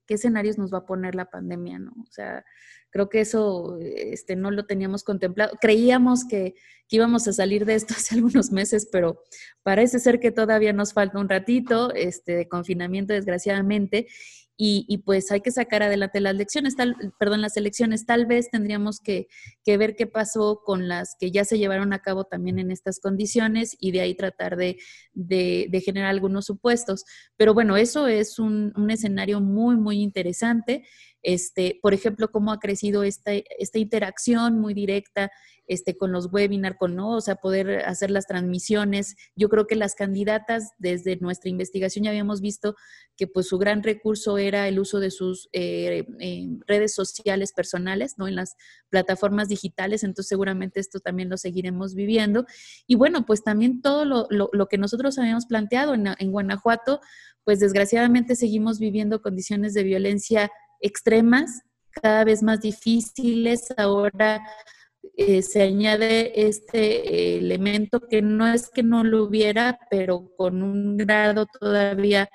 qué escenarios nos va a poner la pandemia, ¿no? O sea, creo que eso este, no lo teníamos contemplado. Creíamos que, que, íbamos a salir de esto hace algunos meses, pero parece ser que todavía nos falta un ratito este, de confinamiento, desgraciadamente y, pues hay que sacar adelante las lecciones, tal, perdón, las elecciones. Tal vez tendríamos que, ver qué pasó con las que ya se llevaron a cabo también en estas condiciones y de ahí tratar de, generar algunos supuestos. Pero bueno, eso es un, un escenario muy, muy interesante. Este, por ejemplo, cómo ha crecido esta, interacción muy directa este, con los webinars, con, ¿no? O sea, poder hacer las transmisiones. Yo creo que las candidatas, desde nuestra investigación ya habíamos visto que pues su gran recurso era el uso de sus eh, eh, redes sociales personales, ¿no? En las plataformas digitales, entonces seguramente esto también lo seguiremos viviendo. Y bueno, pues también todo lo, que nosotros habíamos planteado en Guanajuato, pues desgraciadamente seguimos viviendo condiciones de violencia extremas, cada vez más difíciles. Ahora eh, se añade este elemento que no es que no lo hubiera, pero con un grado todavía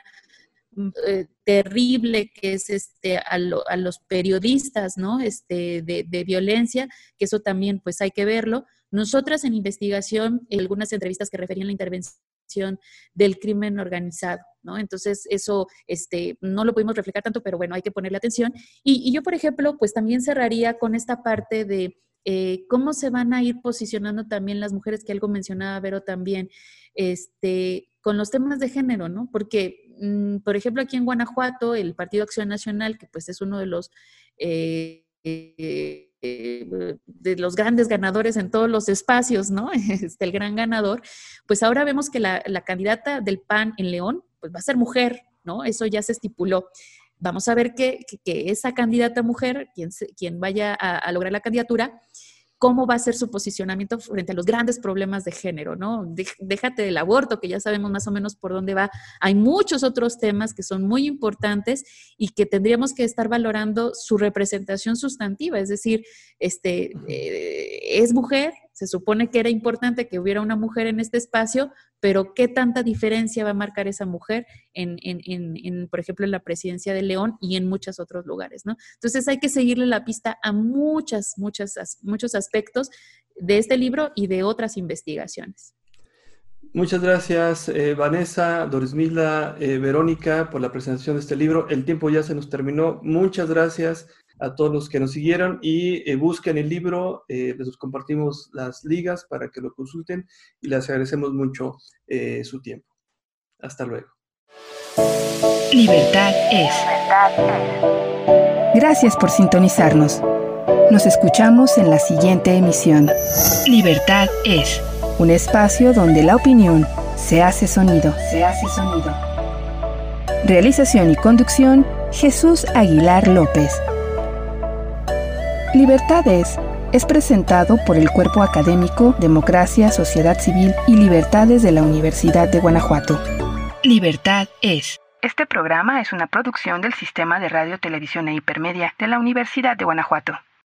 mm, eh, terrible que es este a, los periodistas, ¿no? Este de, de, violencia, que eso también pues hay que verlo. Nosotras en investigación, en algunas entrevistas que referían la intervención del crimen organizado, ¿no? Entonces, eso este, no lo pudimos reflejar tanto, pero bueno, hay que ponerle atención. Y, yo, por ejemplo, pues también cerraría con esta parte de eh, cómo se van a ir posicionando también las mujeres, que algo mencionaba Vero también, este, con los temas de género, ¿no? Porque, mm, por ejemplo, aquí en Guanajuato, el Partido Acción Nacional, que pues es uno de los... Eh, eh, de los grandes ganadores en todos los espacios, ¿no? Este, el gran ganador, pues ahora vemos que la, candidata del PAN en León, pues va a ser mujer, ¿no? Eso ya se estipuló. Vamos a ver que, esa candidata mujer, quien vaya a lograr la candidatura, cómo va a ser su posicionamiento frente a los grandes problemas de género, ¿no? Déjate del aborto, que ya sabemos más o menos por dónde va. Hay muchos otros temas que son muy importantes y que tendríamos que estar valorando su representación sustantiva, es decir, este, eh, es mujer, se supone que era importante que hubiera una mujer en este espacio, pero ¿qué tanta diferencia va a marcar esa mujer en, en, por ejemplo, en la presidencia de León y en muchos otros lugares, ¿no? Entonces hay que seguirle la pista a muchas, muchas, muchos aspectos de este libro y de otras investigaciones. Muchas gracias, eh, Vanessa, Doris Mila, eh, Verónica, por la presentación de este libro. El tiempo ya se nos terminó. Muchas gracias a todos los que nos siguieron y eh, busquen el libro, eh, les compartimos las ligas para que lo consulten y les agradecemos mucho eh, su tiempo. Hasta luego. Libertad es. Gracias por sintonizarnos. Nos escuchamos en la siguiente emisión. Libertad es un espacio donde la opinión se hace sonido. Se hace sonido. Realización y conducción Jesús Aguilar López. Libertades es presentado por el Cuerpo Académico Democracia, Sociedad Civil y Libertades de la Universidad de Guanajuato. Libertad es. Este programa es una producción del Sistema de Radio, Televisión e Hipermedia de la Universidad de Guanajuato.